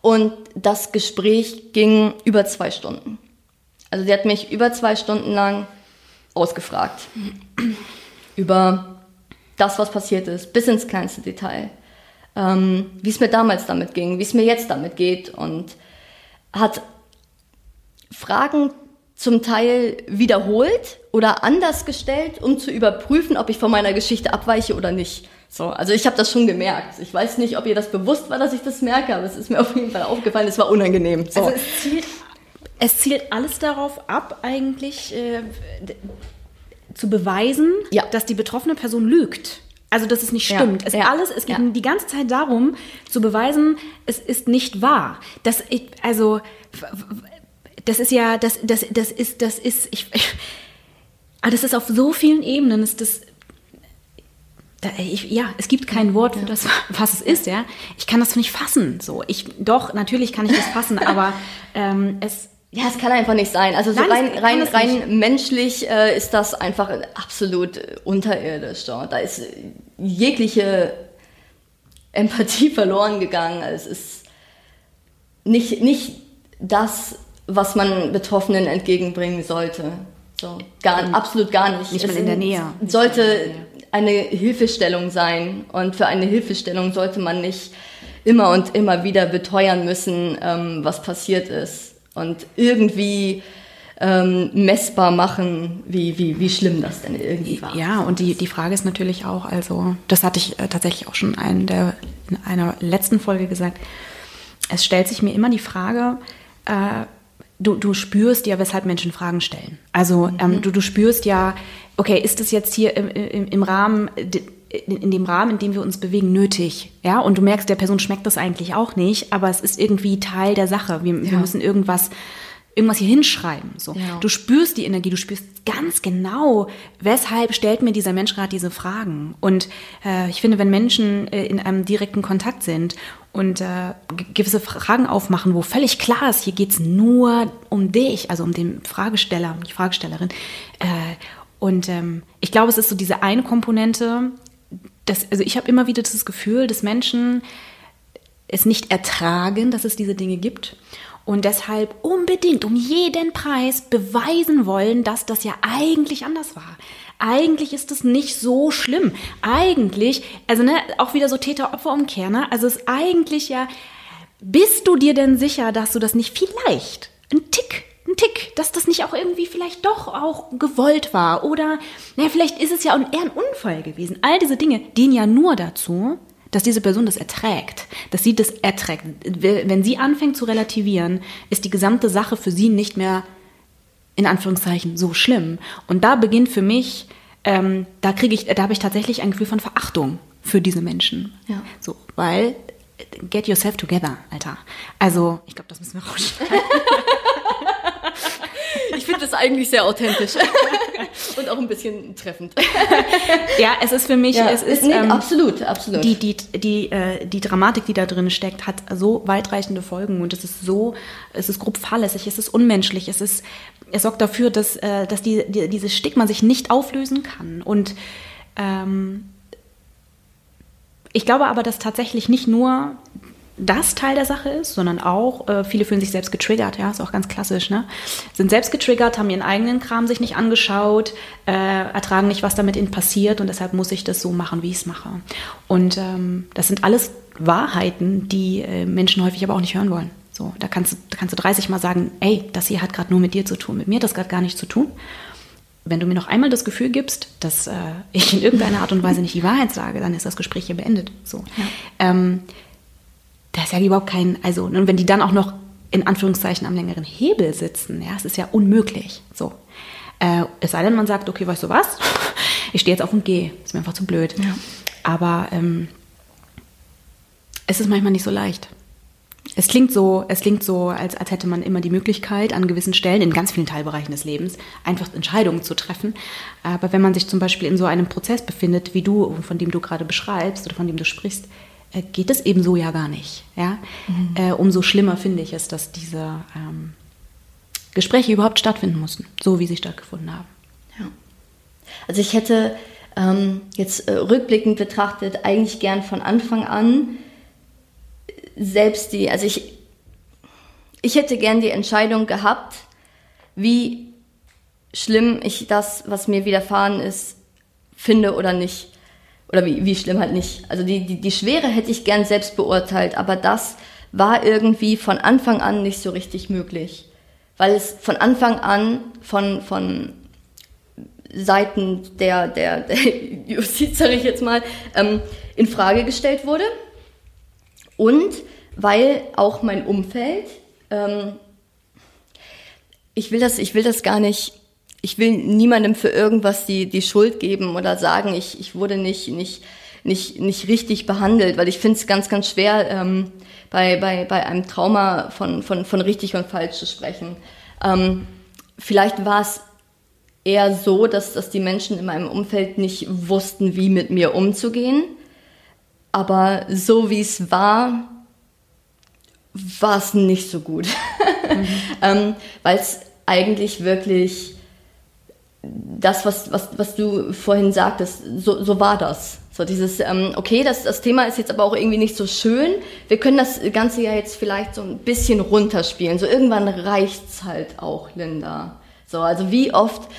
Und das Gespräch ging über zwei Stunden. Also sie hat mich über zwei Stunden lang ausgefragt. Über das, was passiert ist, bis ins kleinste Detail. Ähm, wie es mir damals damit ging, wie es mir jetzt damit geht und hat Fragen zum Teil wiederholt oder anders gestellt, um zu überprüfen, ob ich von meiner Geschichte abweiche oder nicht. So, also ich habe das schon gemerkt. Ich weiß nicht, ob ihr das bewusst war, dass ich das merke, aber es ist mir auf jeden Fall aufgefallen, es war unangenehm. So. Also es zielt es zielt alles darauf ab, eigentlich äh, zu beweisen, ja. dass die betroffene Person lügt. Also, dass es nicht stimmt. Ja. Es, ja. alles, es geht die ganze Zeit darum, zu beweisen, es ist nicht wahr. Das, also, das ist ja, das, das, das ist, das ist, ich, ich aber das ist auf so vielen Ebenen, ist das, da, ich, ja, es gibt kein Wort für das, was es ist, ja. Ich kann das nicht fassen, so. Ich, doch, natürlich kann ich das fassen, aber ähm, es, ja, es kann einfach nicht sein. Also so Nein, rein, rein, rein menschlich äh, ist das einfach absolut unterirdisch. So. Da ist jegliche Empathie verloren gegangen. Es ist nicht, nicht das, was man Betroffenen entgegenbringen sollte. So, gar, absolut gar nicht. Nicht mal in der Nähe. Sollte eine Hilfestellung sein. Und für eine Hilfestellung sollte man nicht immer und immer wieder beteuern müssen, ähm, was passiert ist. Und irgendwie ähm, messbar machen, wie, wie, wie schlimm das denn irgendwie war. Ja, und die, die Frage ist natürlich auch, also das hatte ich äh, tatsächlich auch schon in, der, in einer letzten Folge gesagt, es stellt sich mir immer die Frage, äh, du, du spürst ja, weshalb Menschen Fragen stellen. Also ähm, mhm. du, du spürst ja, okay, ist das jetzt hier im, im, im Rahmen in dem Rahmen, in dem wir uns bewegen, nötig. Ja, und du merkst, der Person schmeckt das eigentlich auch nicht, aber es ist irgendwie Teil der Sache. Wir, ja. wir müssen irgendwas irgendwas hier hinschreiben. So. Ja. Du spürst die Energie, du spürst ganz genau, weshalb stellt mir dieser Mensch gerade diese Fragen. Und äh, ich finde, wenn Menschen äh, in einem direkten Kontakt sind und äh, gewisse Fragen aufmachen, wo völlig klar ist, hier geht's nur um dich, also um den Fragesteller, die Fragestellerin. Äh, und ähm, ich glaube, es ist so diese eine Komponente, dass, also ich habe immer wieder das Gefühl, dass Menschen es nicht ertragen, dass es diese Dinge gibt und deshalb unbedingt um jeden Preis beweisen wollen, dass das ja eigentlich anders war. Eigentlich ist es nicht so schlimm. Eigentlich, also ne, auch wieder so Täter-Opfer-Umkehr, ne? Also es ist eigentlich ja, bist du dir denn sicher, dass du das nicht vielleicht ein Tick ein Tick, dass das nicht auch irgendwie vielleicht doch auch gewollt war oder naja, vielleicht ist es ja eher ein Unfall gewesen. All diese Dinge dienen ja nur dazu, dass diese Person das erträgt, dass sie das erträgt. Wenn sie anfängt zu relativieren, ist die gesamte Sache für sie nicht mehr in Anführungszeichen so schlimm. Und da beginnt für mich, ähm, da kriege ich, da habe ich tatsächlich ein Gefühl von Verachtung für diese Menschen. Ja. So, weil get yourself together, Alter. Also, ich glaube, das müssen wir rausschneiden. Ich finde das eigentlich sehr authentisch und auch ein bisschen treffend. Ja, es ist für mich, ja, es ist nee, ähm, absolut, absolut. Die die die äh, die Dramatik, die da drin steckt, hat so weitreichende Folgen und es ist so, es ist grob fahrlässig, es ist unmenschlich, es ist, es sorgt dafür, dass äh, dass die, die dieses Stigma sich nicht auflösen kann und ähm, ich glaube aber, dass tatsächlich nicht nur das Teil der Sache ist, sondern auch, äh, viele fühlen sich selbst getriggert, ja, ist auch ganz klassisch, ne? Sind selbst getriggert, haben ihren eigenen Kram sich nicht angeschaut, äh, ertragen nicht, was damit ihnen passiert und deshalb muss ich das so machen, wie ich es mache. Und ähm, das sind alles Wahrheiten, die äh, Menschen häufig aber auch nicht hören wollen. So, da kannst, du, da kannst du 30 Mal sagen, ey, das hier hat gerade nur mit dir zu tun, mit mir hat das gerade gar nichts zu tun. Wenn du mir noch einmal das Gefühl gibst, dass äh, ich in irgendeiner Art und Weise nicht die Wahrheit sage, dann ist das Gespräch hier beendet. So. Ja. Ähm, da ist ja überhaupt kein, also, und wenn die dann auch noch in Anführungszeichen am längeren Hebel sitzen, ja, es ist ja unmöglich. So. Äh, es sei denn, man sagt, okay, weißt du was? Ich stehe jetzt auf und gehe. Ist mir einfach zu blöd. Ja. Aber ähm, es ist manchmal nicht so leicht. Es klingt so, es klingt so, als, als hätte man immer die Möglichkeit, an gewissen Stellen, in ganz vielen Teilbereichen des Lebens, einfach Entscheidungen zu treffen. Aber wenn man sich zum Beispiel in so einem Prozess befindet, wie du, von dem du gerade beschreibst oder von dem du sprichst, geht es eben so ja gar nicht. Ja? Mhm. Äh, umso schlimmer finde ich es, dass diese ähm, Gespräche überhaupt stattfinden mussten, so wie sie stattgefunden haben. Ja. Also ich hätte ähm, jetzt äh, rückblickend betrachtet eigentlich gern von Anfang an selbst die, also ich, ich hätte gern die Entscheidung gehabt, wie schlimm ich das, was mir widerfahren ist, finde oder nicht. Oder wie, wie schlimm halt nicht. Also die, die, die Schwere hätte ich gern selbst beurteilt, aber das war irgendwie von Anfang an nicht so richtig möglich. Weil es von Anfang an von, von Seiten der, der, der Justiz, sage ich jetzt mal, ähm, in Frage gestellt wurde. Und weil auch mein Umfeld, ähm, ich will das, ich will das gar nicht ich will niemandem für irgendwas die, die Schuld geben oder sagen, ich, ich wurde nicht, nicht, nicht, nicht richtig behandelt, weil ich finde es ganz, ganz schwer, ähm, bei, bei, bei einem Trauma von, von, von richtig und falsch zu sprechen. Ähm, vielleicht war es eher so, dass, dass die Menschen in meinem Umfeld nicht wussten, wie mit mir umzugehen. Aber so wie es war, war es nicht so gut. Mhm. ähm, Weil es eigentlich wirklich das, was, was, was du vorhin sagtest, so, so war das. So dieses, ähm, okay, das, das Thema ist jetzt aber auch irgendwie nicht so schön. Wir können das Ganze ja jetzt vielleicht so ein bisschen runterspielen. So irgendwann reicht's halt auch, Linda. So, also wie oft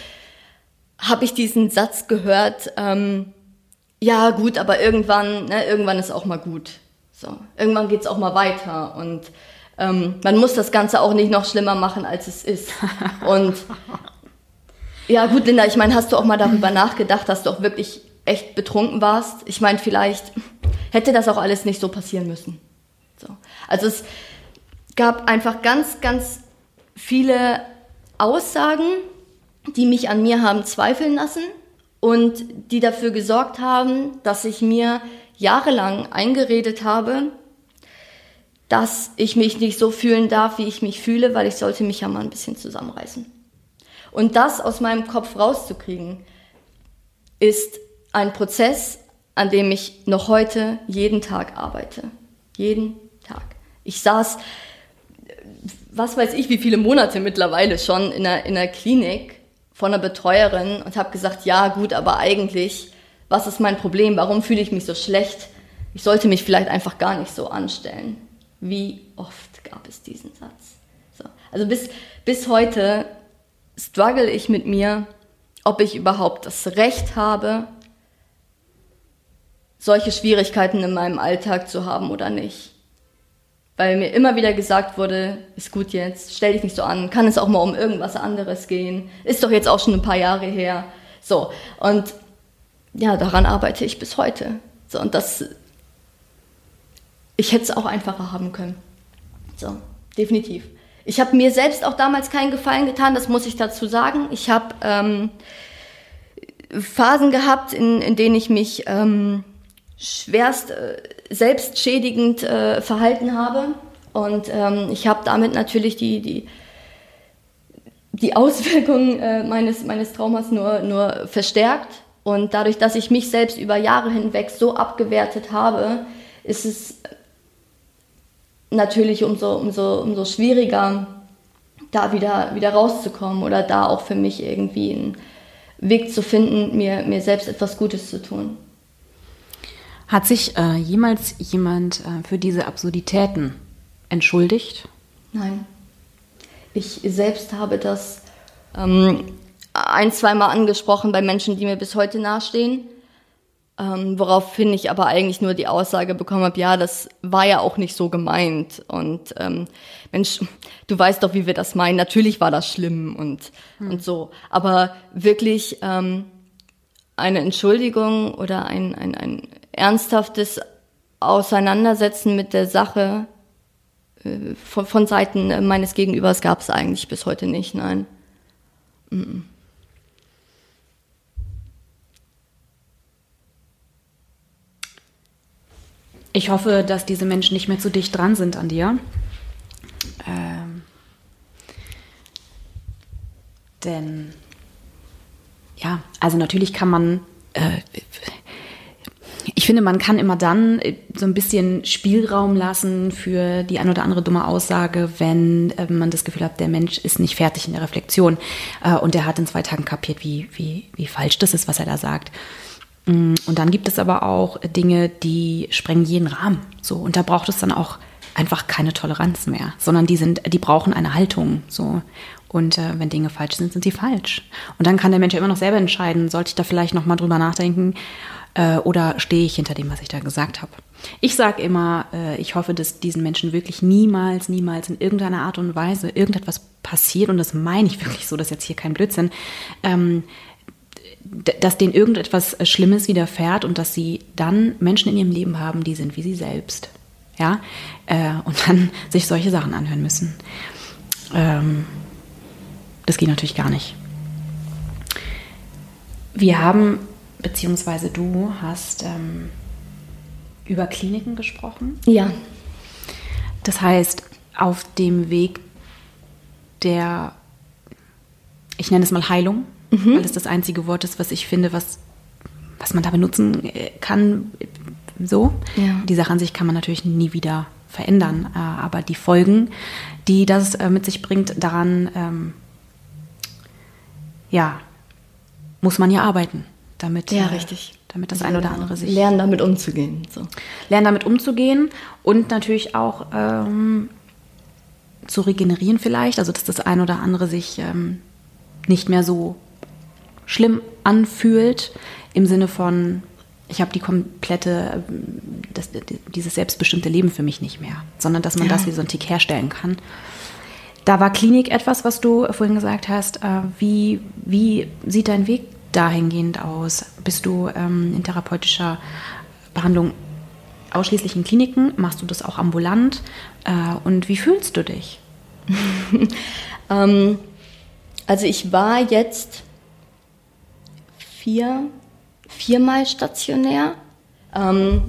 habe ich diesen Satz gehört, ähm, ja gut, aber irgendwann, ne, irgendwann ist auch mal gut. So, irgendwann geht's auch mal weiter und ähm, man muss das Ganze auch nicht noch schlimmer machen, als es ist. Und ja gut, Linda, ich meine, hast du auch mal darüber nachgedacht, dass du auch wirklich echt betrunken warst? Ich meine, vielleicht hätte das auch alles nicht so passieren müssen. So. Also es gab einfach ganz, ganz viele Aussagen, die mich an mir haben zweifeln lassen und die dafür gesorgt haben, dass ich mir jahrelang eingeredet habe, dass ich mich nicht so fühlen darf, wie ich mich fühle, weil ich sollte mich ja mal ein bisschen zusammenreißen. Und das aus meinem Kopf rauszukriegen, ist ein Prozess, an dem ich noch heute jeden Tag arbeite. Jeden Tag. Ich saß, was weiß ich, wie viele Monate mittlerweile schon in der, in der Klinik von einer Betreuerin und habe gesagt, ja gut, aber eigentlich, was ist mein Problem? Warum fühle ich mich so schlecht? Ich sollte mich vielleicht einfach gar nicht so anstellen. Wie oft gab es diesen Satz? So. Also bis, bis heute struggle ich mit mir, ob ich überhaupt das Recht habe, solche Schwierigkeiten in meinem Alltag zu haben oder nicht. Weil mir immer wieder gesagt wurde, ist gut jetzt, stell dich nicht so an, kann es auch mal um irgendwas anderes gehen, ist doch jetzt auch schon ein paar Jahre her. So, und ja, daran arbeite ich bis heute. So, und das ich hätte es auch einfacher haben können. So, definitiv. Ich habe mir selbst auch damals keinen Gefallen getan, das muss ich dazu sagen. Ich habe ähm, Phasen gehabt, in, in denen ich mich ähm, schwerst äh, selbstschädigend äh, verhalten habe. Und ähm, ich habe damit natürlich die, die, die Auswirkungen äh, meines, meines Traumas nur, nur verstärkt. Und dadurch, dass ich mich selbst über Jahre hinweg so abgewertet habe, ist es natürlich umso, umso, umso schwieriger, da wieder, wieder rauszukommen oder da auch für mich irgendwie einen Weg zu finden, mir, mir selbst etwas Gutes zu tun. Hat sich äh, jemals jemand äh, für diese Absurditäten entschuldigt? Nein. Ich selbst habe das ähm, ein, zweimal angesprochen bei Menschen, die mir bis heute nahestehen. Ähm, woraufhin ich aber eigentlich nur die Aussage bekommen habe, ja, das war ja auch nicht so gemeint. Und ähm, Mensch, du weißt doch, wie wir das meinen. Natürlich war das schlimm und, hm. und so. Aber wirklich ähm, eine Entschuldigung oder ein, ein, ein ernsthaftes Auseinandersetzen mit der Sache äh, von, von Seiten meines Gegenübers gab es eigentlich bis heute nicht, nein. Mm -mm. Ich hoffe, dass diese Menschen nicht mehr zu dicht dran sind an dir. Ähm, denn ja, also natürlich kann man, äh, ich finde, man kann immer dann äh, so ein bisschen Spielraum lassen für die ein oder andere dumme Aussage, wenn äh, man das Gefühl hat, der Mensch ist nicht fertig in der Reflexion äh, und der hat in zwei Tagen kapiert, wie, wie, wie falsch das ist, was er da sagt. Mm, und dann gibt es aber auch Dinge, die sprengen jeden Rahmen. So, und da braucht es dann auch einfach keine Toleranz mehr, sondern die sind, die brauchen eine Haltung. So. Und äh, wenn Dinge falsch sind, sind sie falsch. Und dann kann der Mensch ja immer noch selber entscheiden, sollte ich da vielleicht nochmal drüber nachdenken äh, oder stehe ich hinter dem, was ich da gesagt habe. Ich sage immer, äh, ich hoffe, dass diesen Menschen wirklich niemals, niemals in irgendeiner Art und Weise irgendetwas passiert, und das meine ich wirklich so, das ist jetzt hier kein Blödsinn, ähm, dass denen irgendetwas äh, Schlimmes widerfährt und dass sie dann Menschen in ihrem Leben haben, die sind wie sie selbst. Ja, äh, und dann sich solche Sachen anhören müssen. Ähm, das geht natürlich gar nicht. Wir haben, beziehungsweise du hast ähm, über Kliniken gesprochen. Ja. Das heißt, auf dem Weg der, ich nenne es mal Heilung, mhm. weil es das einzige Wort ist, was ich finde, was, was man da benutzen äh, kann. So. Ja. Die Sache an sich kann man natürlich nie wieder verändern, äh, aber die Folgen, die das äh, mit sich bringt, daran, ähm, ja, muss man ja arbeiten, damit, ja, richtig. damit das ein oder andere sich lernen, damit umzugehen. So. Lernen, damit umzugehen und natürlich auch ähm, zu regenerieren vielleicht, also dass das ein oder andere sich ähm, nicht mehr so schlimm anfühlt, im Sinne von, ich habe die komplette, das, dieses selbstbestimmte Leben für mich nicht mehr, sondern dass man ja. das wie so ein Tick herstellen kann. Da war Klinik etwas, was du vorhin gesagt hast. Äh, wie, wie sieht dein Weg dahingehend aus? Bist du ähm, in therapeutischer Behandlung ausschließlich in Kliniken? Machst du das auch ambulant? Äh, und wie fühlst du dich? ähm, also ich war jetzt vier, viermal stationär, ähm,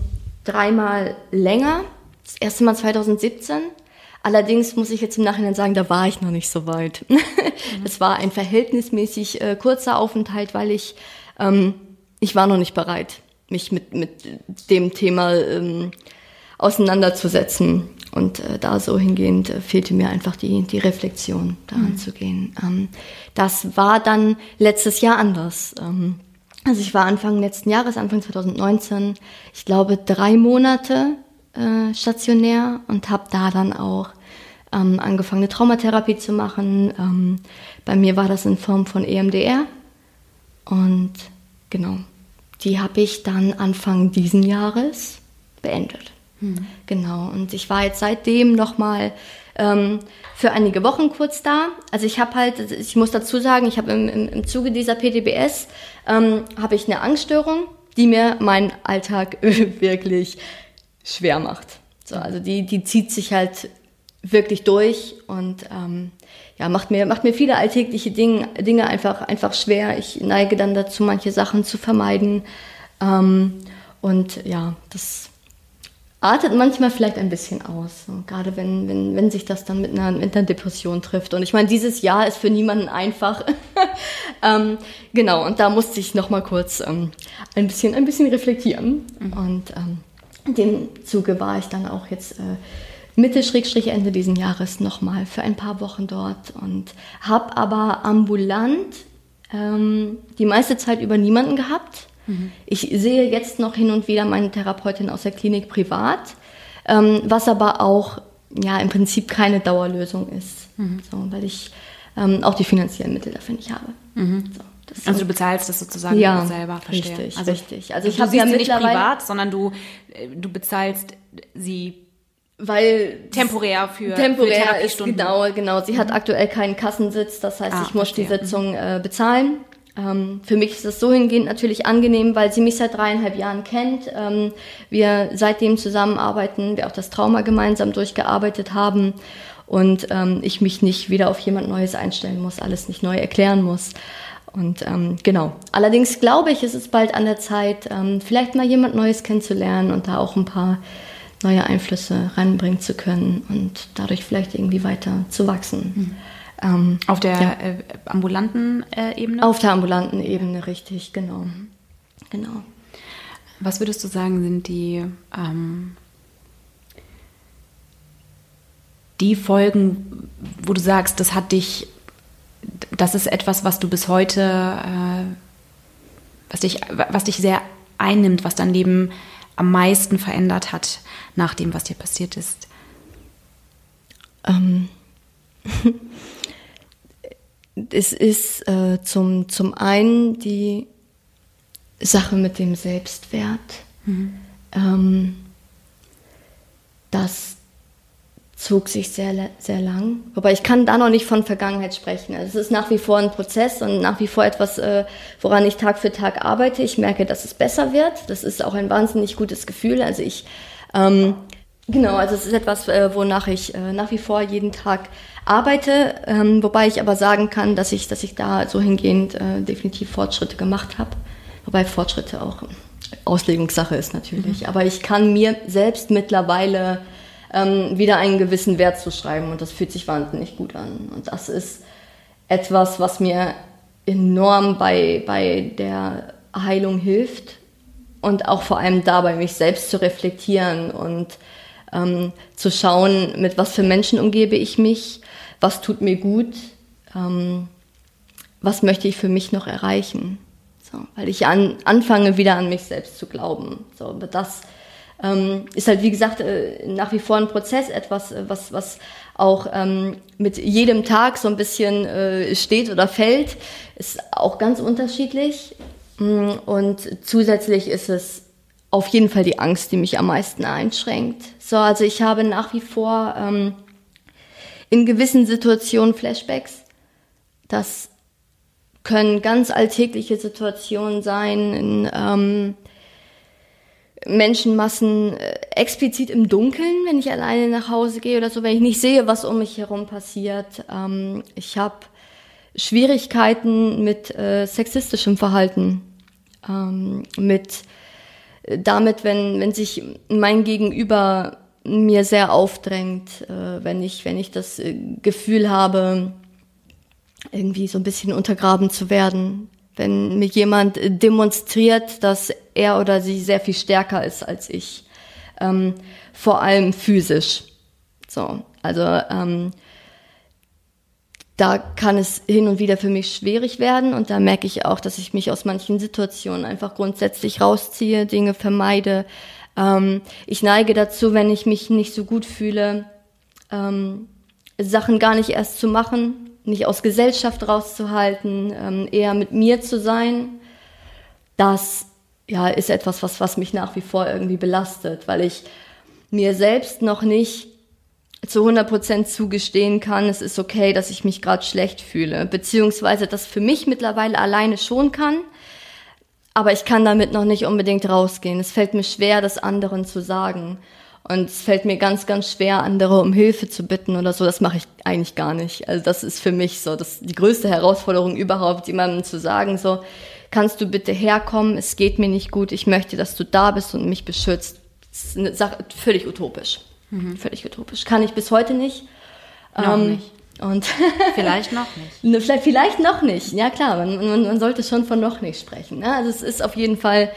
dreimal länger. Das erste Mal 2017 Allerdings muss ich jetzt im Nachhinein sagen, da war ich noch nicht so weit. Es mhm. war ein verhältnismäßig äh, kurzer Aufenthalt, weil ich, ähm, ich war noch nicht bereit, mich mit, mit dem Thema ähm, auseinanderzusetzen. Und äh, da so hingehend äh, fehlte mir einfach die, die Reflexion, daran mhm. zu gehen. Ähm, das war dann letztes Jahr anders. Ähm, also ich war Anfang letzten Jahres, Anfang 2019, ich glaube drei Monate äh, stationär und habe da dann auch ähm, angefangen, eine Traumatherapie zu machen. Ähm, bei mir war das in Form von EMDR. Und genau, die habe ich dann Anfang diesen Jahres beendet. Hm. Genau, und ich war jetzt seitdem nochmal ähm, für einige Wochen kurz da. Also ich habe halt, ich muss dazu sagen, ich habe im, im, im Zuge dieser PTBS, ähm, habe ich eine Angststörung, die mir meinen Alltag wirklich schwer macht. So, also die, die zieht sich halt wirklich durch und ähm, ja, macht mir, macht mir viele alltägliche Dinge, Dinge einfach, einfach schwer. Ich neige dann dazu, manche Sachen zu vermeiden. Ähm, und ja, das artet manchmal vielleicht ein bisschen aus, so, gerade wenn, wenn, wenn sich das dann mit einer, mit einer Depression trifft. Und ich meine, dieses Jahr ist für niemanden einfach. ähm, genau, und da musste ich nochmal kurz ähm, ein, bisschen, ein bisschen reflektieren. Mhm. Und ähm, in dem Zuge war ich dann auch jetzt äh, Mitte Schrägstrich Ende diesen Jahres nochmal für ein paar Wochen dort und habe aber ambulant ähm, die meiste Zeit über niemanden gehabt. Mhm. Ich sehe jetzt noch hin und wieder meine Therapeutin aus der Klinik privat, ähm, was aber auch ja im Prinzip keine Dauerlösung ist, mhm. so, weil ich ähm, auch die finanziellen Mittel dafür nicht habe. Mhm. So. Das also du bezahlst das sozusagen ja, selber, verstehe. Richtig, also, richtig. Also ich habe ja sie nicht privat, sondern du, äh, du bezahlst sie weil temporär für temporär für ist genau genau. Sie hat aktuell keinen Kassensitz, das heißt, ah, ich muss verstehe. die Sitzung äh, bezahlen. Ähm, für mich ist es so hingehend natürlich angenehm, weil sie mich seit dreieinhalb Jahren kennt. Ähm, wir seitdem zusammenarbeiten, wir auch das Trauma gemeinsam durchgearbeitet haben und ähm, ich mich nicht wieder auf jemand Neues einstellen muss, alles nicht neu erklären muss. Und ähm, genau. Allerdings glaube ich, es ist bald an der Zeit, ähm, vielleicht mal jemand Neues kennenzulernen und da auch ein paar neue Einflüsse reinbringen zu können und dadurch vielleicht irgendwie weiter zu wachsen. Mhm. Ähm, auf der ja. äh, ambulanten äh, Ebene? Auf der ambulanten Ebene, richtig, genau. Genau. Was würdest du sagen, sind die, ähm, die Folgen, wo du sagst, das hat dich das ist etwas, was du bis heute, äh, was, dich, was dich sehr einnimmt, was dein Leben am meisten verändert hat nach dem, was dir passiert ist? Ähm, es ist äh, zum, zum einen die Sache mit dem Selbstwert, mhm. ähm, dass zog sich sehr, sehr lang. Wobei ich kann da noch nicht von Vergangenheit sprechen. Also es ist nach wie vor ein Prozess und nach wie vor etwas, äh, woran ich Tag für Tag arbeite. Ich merke, dass es besser wird. Das ist auch ein wahnsinnig gutes Gefühl. Also ich, ähm, genau, also es ist etwas, äh, wonach ich äh, nach wie vor jeden Tag arbeite. Ähm, wobei ich aber sagen kann, dass ich, dass ich da so hingehend äh, definitiv Fortschritte gemacht habe. Wobei Fortschritte auch Auslegungssache ist natürlich. Mhm. Aber ich kann mir selbst mittlerweile ähm, wieder einen gewissen Wert zu schreiben. Und das fühlt sich wahnsinnig gut an. Und das ist etwas, was mir enorm bei, bei der Heilung hilft und auch vor allem dabei, mich selbst zu reflektieren und ähm, zu schauen, mit was für Menschen umgebe ich mich, was tut mir gut, ähm, was möchte ich für mich noch erreichen. So, weil ich an, anfange, wieder an mich selbst zu glauben. So, das ähm, ist halt, wie gesagt, äh, nach wie vor ein Prozess, etwas, äh, was, was auch ähm, mit jedem Tag so ein bisschen äh, steht oder fällt, ist auch ganz unterschiedlich. Mm, und zusätzlich ist es auf jeden Fall die Angst, die mich am meisten einschränkt. So, also ich habe nach wie vor ähm, in gewissen Situationen Flashbacks. Das können ganz alltägliche Situationen sein, in ähm, Menschenmassen äh, explizit im Dunkeln, wenn ich alleine nach Hause gehe oder so, wenn ich nicht sehe, was um mich herum passiert. Ähm, ich habe Schwierigkeiten mit äh, sexistischem Verhalten, ähm, mit damit, wenn, wenn sich mein Gegenüber mir sehr aufdrängt, äh, wenn ich, wenn ich das äh, Gefühl habe, irgendwie so ein bisschen untergraben zu werden, wenn mir jemand demonstriert, dass er oder sie sehr viel stärker ist als ich, ähm, vor allem physisch. So, also ähm, da kann es hin und wieder für mich schwierig werden und da merke ich auch, dass ich mich aus manchen Situationen einfach grundsätzlich rausziehe, Dinge vermeide. Ähm, ich neige dazu, wenn ich mich nicht so gut fühle, ähm, Sachen gar nicht erst zu machen, nicht aus Gesellschaft rauszuhalten, ähm, eher mit mir zu sein. Das ja, ist etwas, was, was mich nach wie vor irgendwie belastet, weil ich mir selbst noch nicht zu 100 Prozent zugestehen kann, es ist okay, dass ich mich gerade schlecht fühle, beziehungsweise das für mich mittlerweile alleine schon kann, aber ich kann damit noch nicht unbedingt rausgehen. Es fällt mir schwer, das anderen zu sagen. Und es fällt mir ganz, ganz schwer, andere um Hilfe zu bitten oder so. Das mache ich eigentlich gar nicht. Also das ist für mich so das die größte Herausforderung überhaupt, jemandem zu sagen, so, kannst du bitte herkommen, es geht mir nicht gut, ich möchte, dass du da bist und mich beschützt. Das ist eine Sache, völlig utopisch. Mhm. Völlig utopisch. Kann ich bis heute nicht. Noch ähm, nicht. Und vielleicht noch nicht. Ne, vielleicht, vielleicht noch nicht. Ja klar, man, man, man sollte schon von noch nicht sprechen. Ne? Also es ist auf jeden Fall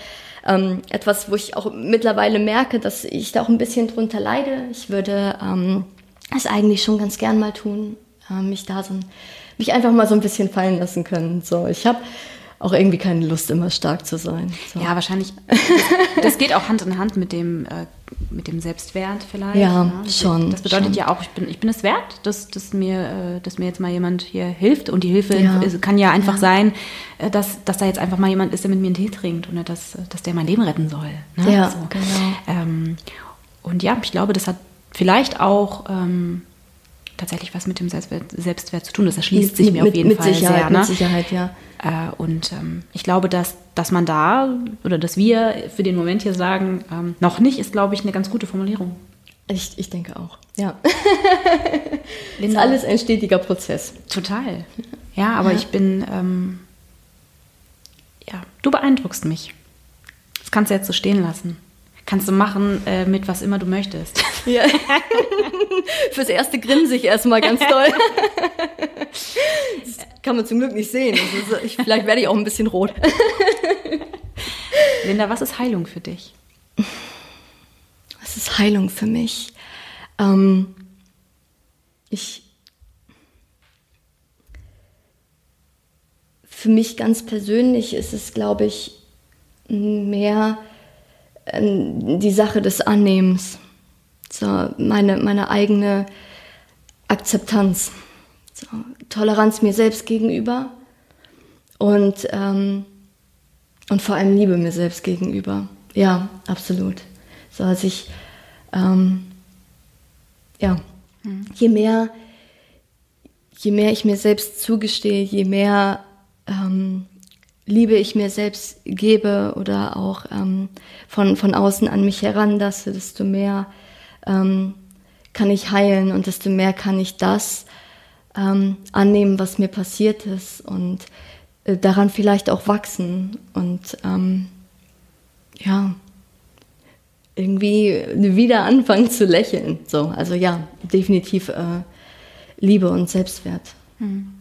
ähm, etwas, wo ich auch mittlerweile merke, dass ich da auch ein bisschen drunter leide. Ich würde ähm, es eigentlich schon ganz gern mal tun, äh, mich da so mich einfach mal so ein bisschen fallen lassen können. So, ich habe auch irgendwie keine Lust, immer stark zu sein. So. Ja, wahrscheinlich. Das, geht auch Hand in Hand mit dem, äh, mit dem Selbstwert vielleicht. Ja, ne? schon. Das bedeutet schon. ja auch, ich bin, ich bin es wert, dass, dass, mir, äh, dass mir jetzt mal jemand hier hilft. Und die Hilfe ja. kann ja einfach ja. sein, äh, dass, dass da jetzt einfach mal jemand ist, der mit mir einen Tee trinkt oder dass, dass der mein Leben retten soll. Ne? Ja, so. genau. Ähm, und ja, ich glaube, das hat vielleicht auch ähm, tatsächlich was mit dem Selbstwert, zu tun. Das erschließt sich mir mit, auf jeden Fall Sicherheit, sehr. Ne? Mit Sicherheit, ja. Äh, und ähm, ich glaube, dass, dass man da oder dass wir für den Moment hier sagen, ähm, noch nicht, ist, glaube ich, eine ganz gute Formulierung. Ich, ich denke auch, ja. ist alles ein stetiger Prozess. Total. Ja, aber ja. ich bin, ähm, ja, du beeindruckst mich. Das kannst du jetzt so stehen lassen. Kannst du machen äh, mit was immer du möchtest. Ja. Fürs erste grinse ich erstmal ganz toll. Das kann man zum Glück nicht sehen. Ist, ich, vielleicht werde ich auch ein bisschen rot. Linda, was ist Heilung für dich? Was ist Heilung für mich? Ähm, ich. Für mich ganz persönlich ist es, glaube ich, mehr die Sache des Annehmens, so meine, meine eigene Akzeptanz, so, Toleranz mir selbst gegenüber und, ähm, und vor allem Liebe mir selbst gegenüber. Ja, absolut. So, als ich, ähm, ja, mhm. je mehr, je mehr ich mir selbst zugestehe, je mehr ähm, Liebe ich mir selbst gebe oder auch ähm, von, von außen an mich heranlasse, desto mehr ähm, kann ich heilen und desto mehr kann ich das ähm, annehmen, was mir passiert ist und äh, daran vielleicht auch wachsen und ähm, ja, irgendwie wieder anfangen zu lächeln. So, also ja, definitiv äh, Liebe und Selbstwert. Mhm.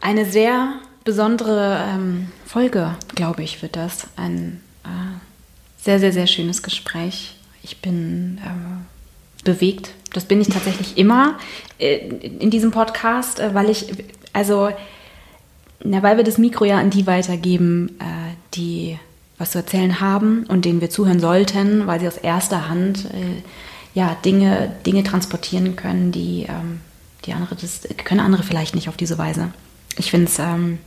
Eine sehr besondere ähm, Folge, glaube ich, wird das. Ein äh, sehr, sehr, sehr schönes Gespräch. Ich bin äh, bewegt. Das bin ich tatsächlich immer äh, in diesem Podcast, äh, weil ich, also, na, weil wir das Mikro ja an die weitergeben, äh, die was zu erzählen haben und denen wir zuhören sollten, weil sie aus erster Hand äh, ja, Dinge, Dinge transportieren können, die, ähm, die andere, das können andere vielleicht nicht auf diese Weise ich finde es ähm,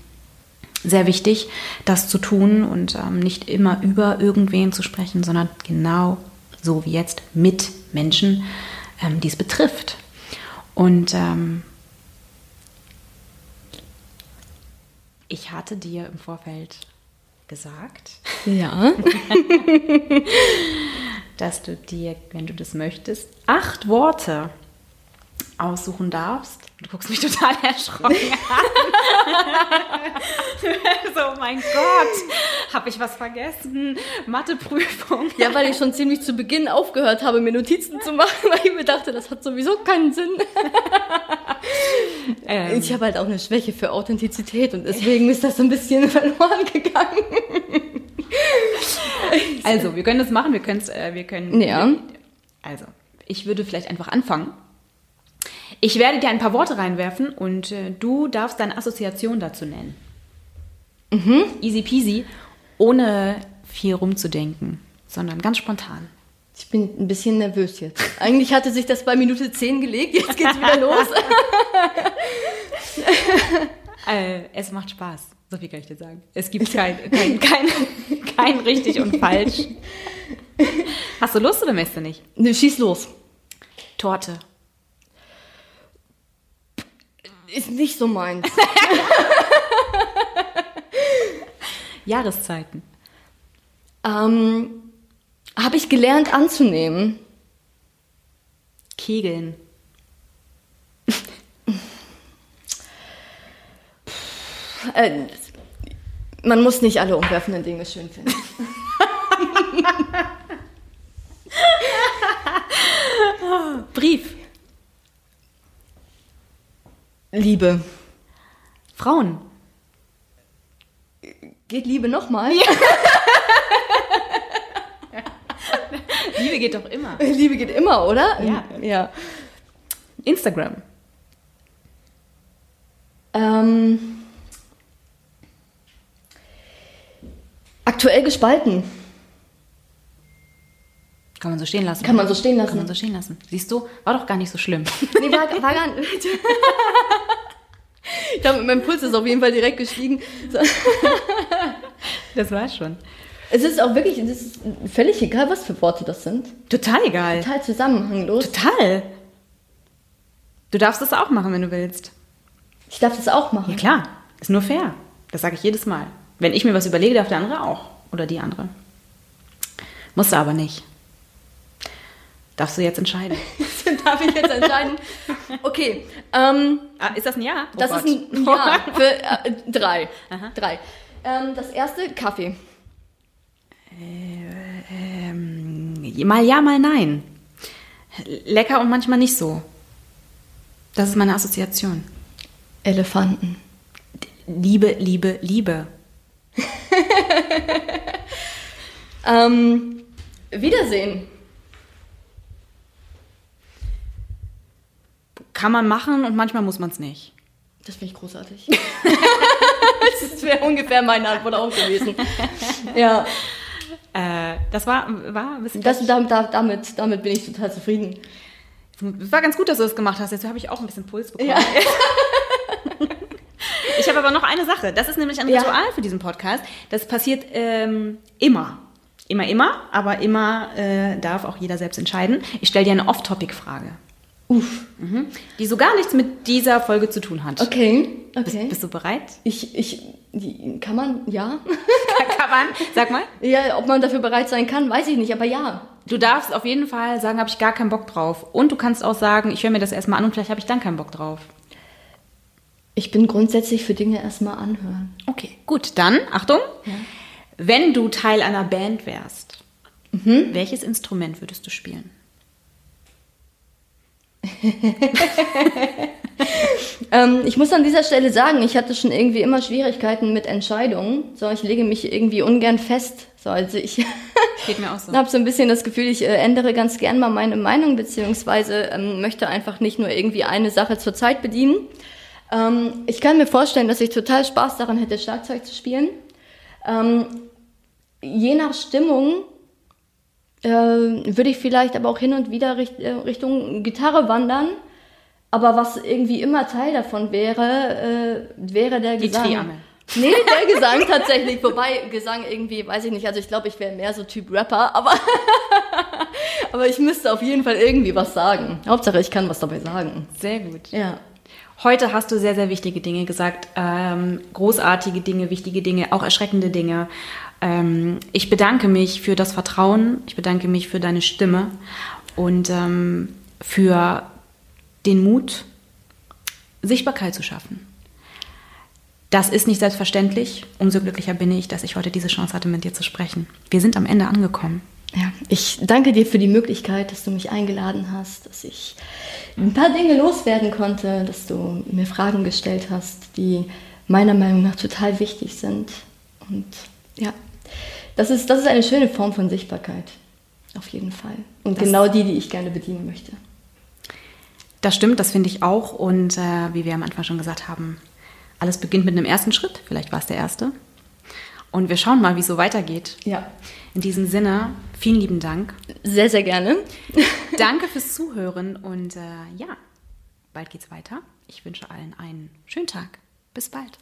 sehr wichtig, das zu tun und ähm, nicht immer über irgendwen zu sprechen, sondern genau so wie jetzt mit Menschen, ähm, die es betrifft. Und ähm, ich hatte dir im Vorfeld gesagt, Ja. dass du dir, wenn du das möchtest, acht Worte aussuchen darfst. Du guckst mich total erschrocken an. so, oh mein Gott, habe ich was vergessen? Matheprüfung. Ja, weil ich schon ziemlich zu Beginn aufgehört habe, mir Notizen zu machen, weil ich mir dachte, das hat sowieso keinen Sinn. Ähm, Ich habe halt auch eine Schwäche für Authentizität und deswegen ist das so ein bisschen verloren gegangen. also, wir können das machen, wir können es, äh, wir können. Ja. Also, ich würde vielleicht einfach anfangen. Ich werde dir ein paar Worte reinwerfen und äh, du darfst deine Assoziation dazu nennen. Easy peasy, ohne viel rumzudenken, sondern ganz spontan. Ich bin ein bisschen nervös jetzt. Eigentlich hatte sich das bei Minute 10 gelegt, jetzt geht's wieder los. Äh, es macht Spaß, so viel kann ich dir sagen. Es gibt kein, kein, kein, kein richtig und falsch. Hast du Lust oder möchtest du nicht? Ne, schieß los. Torte. Ist nicht so meins. Jahreszeiten. ähm, habe ich gelernt anzunehmen. Kegeln. Äh, man muss nicht alle umwerfenden Dinge schön finden. Brief. Liebe. Frauen. Geht Liebe nochmal? Liebe geht doch immer. Liebe geht immer, oder? Ja. ja. Instagram. Ähm, aktuell gespalten. Kann man so stehen lassen. Kann man so stehen Kann man lassen. so stehen lassen. Siehst du, war doch gar nicht so schlimm. Nee, war, war gar nicht. Ich glaube, mein Puls ist auf jeden Fall direkt gestiegen. So. Das war schon. Es ist auch wirklich, es ist völlig egal, was für Worte das sind. Total egal. Total zusammenhanglos. Total. Du darfst das auch machen, wenn du willst. Ich darf das auch Ja machen. klar, ist nur fair. Das sage ich jedes Mal. Wenn ich mir was überlege, darf der andere auch. Oder die andere. Musst du aber nicht. Darfst du jetzt entscheiden. darf ich jetzt entscheiden? Okay, ähm, Ah, ist das ein Ja? Oh das Gott. ist ein Ja für äh, drei. Drei. Ähm, das erste, Kaffee. Ähm, mal ja, mal nein. Lecker und manchmal nicht so. Das ist meine Assoziation. Elefanten. Liebe, Liebe, Liebe. Ähm, Wiedersehen. Kann man machen und manchmal muss man es nicht. Das finde ich großartig. das wäre ungefähr meine Antwort auch gewesen. Ja, Äh, das war, war ein bisschen. das, da, da, damit, damit bin ich total zufrieden. Es war ganz gut, dass du das gemacht hast. Jetzt habe ich auch ein bisschen Puls bekommen. Ja. Ich habe aber noch eine Sache. Das ist nämlich ein Ja. Ritual für diesen Podcast. Das passiert ähm, immer. Immer, immer. Aber immer äh, darf auch jeder selbst entscheiden. Ich stelle dir eine Off-Topic-Frage. Uff. Mhm. Die so gar nichts mit dieser Folge zu tun hat. Okay, Bist, okay. bist du bereit? Ich, ich, kann man, ja? Kann man? Sag mal. ja, ob man dafür bereit sein kann, weiß ich nicht, aber ja. Du darfst auf jeden Fall sagen, habe ich gar keinen Bock drauf. Und du kannst auch sagen, ich höre mir das erstmal an und vielleicht habe ich dann keinen Bock drauf. Ich bin grundsätzlich für Dinge erstmal anhören. Okay, gut. Dann, Achtung. Wenn du Teil einer Band wärst, welches Instrument würdest du spielen? Ähm, ich muss an dieser Stelle sagen, ich hatte schon irgendwie immer Schwierigkeiten mit Entscheidungen. So, ich lege mich irgendwie ungern fest. So, also ich Geht mir auch so. habe so ein bisschen das Gefühl, ich äh, ändere ganz gern mal meine Meinung, beziehungsweise ähm, möchte einfach nicht nur irgendwie eine Sache zur Zeit bedienen. Ähm, ich kann mir vorstellen, dass ich total Spaß daran hätte, Schlagzeug zu spielen. Ähm, je nach Stimmung äh, würde ich vielleicht aber auch hin und wieder richt, äh, Richtung Gitarre wandern. Aber was irgendwie immer Teil davon wäre, äh, wäre der Die Gesang. Triangel. Nee, der Gesang tatsächlich. Wobei Gesang irgendwie, weiß ich nicht, also ich glaube, ich wäre mehr so Typ Rapper, aber, aber ich müsste auf jeden Fall irgendwie was sagen. Hauptsache, ich kann was dabei sagen. Sehr gut. Ja. Heute hast du sehr, sehr wichtige Dinge gesagt. Ähm, großartige Dinge, wichtige Dinge, auch erschreckende Dinge. Ähm, ich bedanke mich für das Vertrauen. Ich bedanke mich für deine Stimme und ähm, für den Mut, Sichtbarkeit zu schaffen. Das ist nicht selbstverständlich. Umso glücklicher bin ich, dass ich heute diese Chance hatte, mit dir zu sprechen. Wir sind am Ende angekommen. Ja, ich danke dir für die Möglichkeit, dass du mich eingeladen hast, dass ich ein paar Dinge loswerden konnte, dass du mir Fragen gestellt hast, die meiner Meinung nach total wichtig sind. Und ja, das ist, das ist eine schöne Form von Sichtbarkeit. Auf jeden Fall. Und das genau die, die ich gerne bedienen möchte. Das stimmt, das finde ich auch. Und äh, wie wir am Anfang schon gesagt haben, alles beginnt mit einem ersten Schritt. Vielleicht war es der erste. Und wir schauen mal, wie es so weitergeht. Ja. In diesem Sinne, vielen lieben Dank. Sehr, sehr gerne. Danke fürs Zuhören und äh, ja, bald geht's weiter. Ich wünsche allen einen schönen Tag. Bis bald.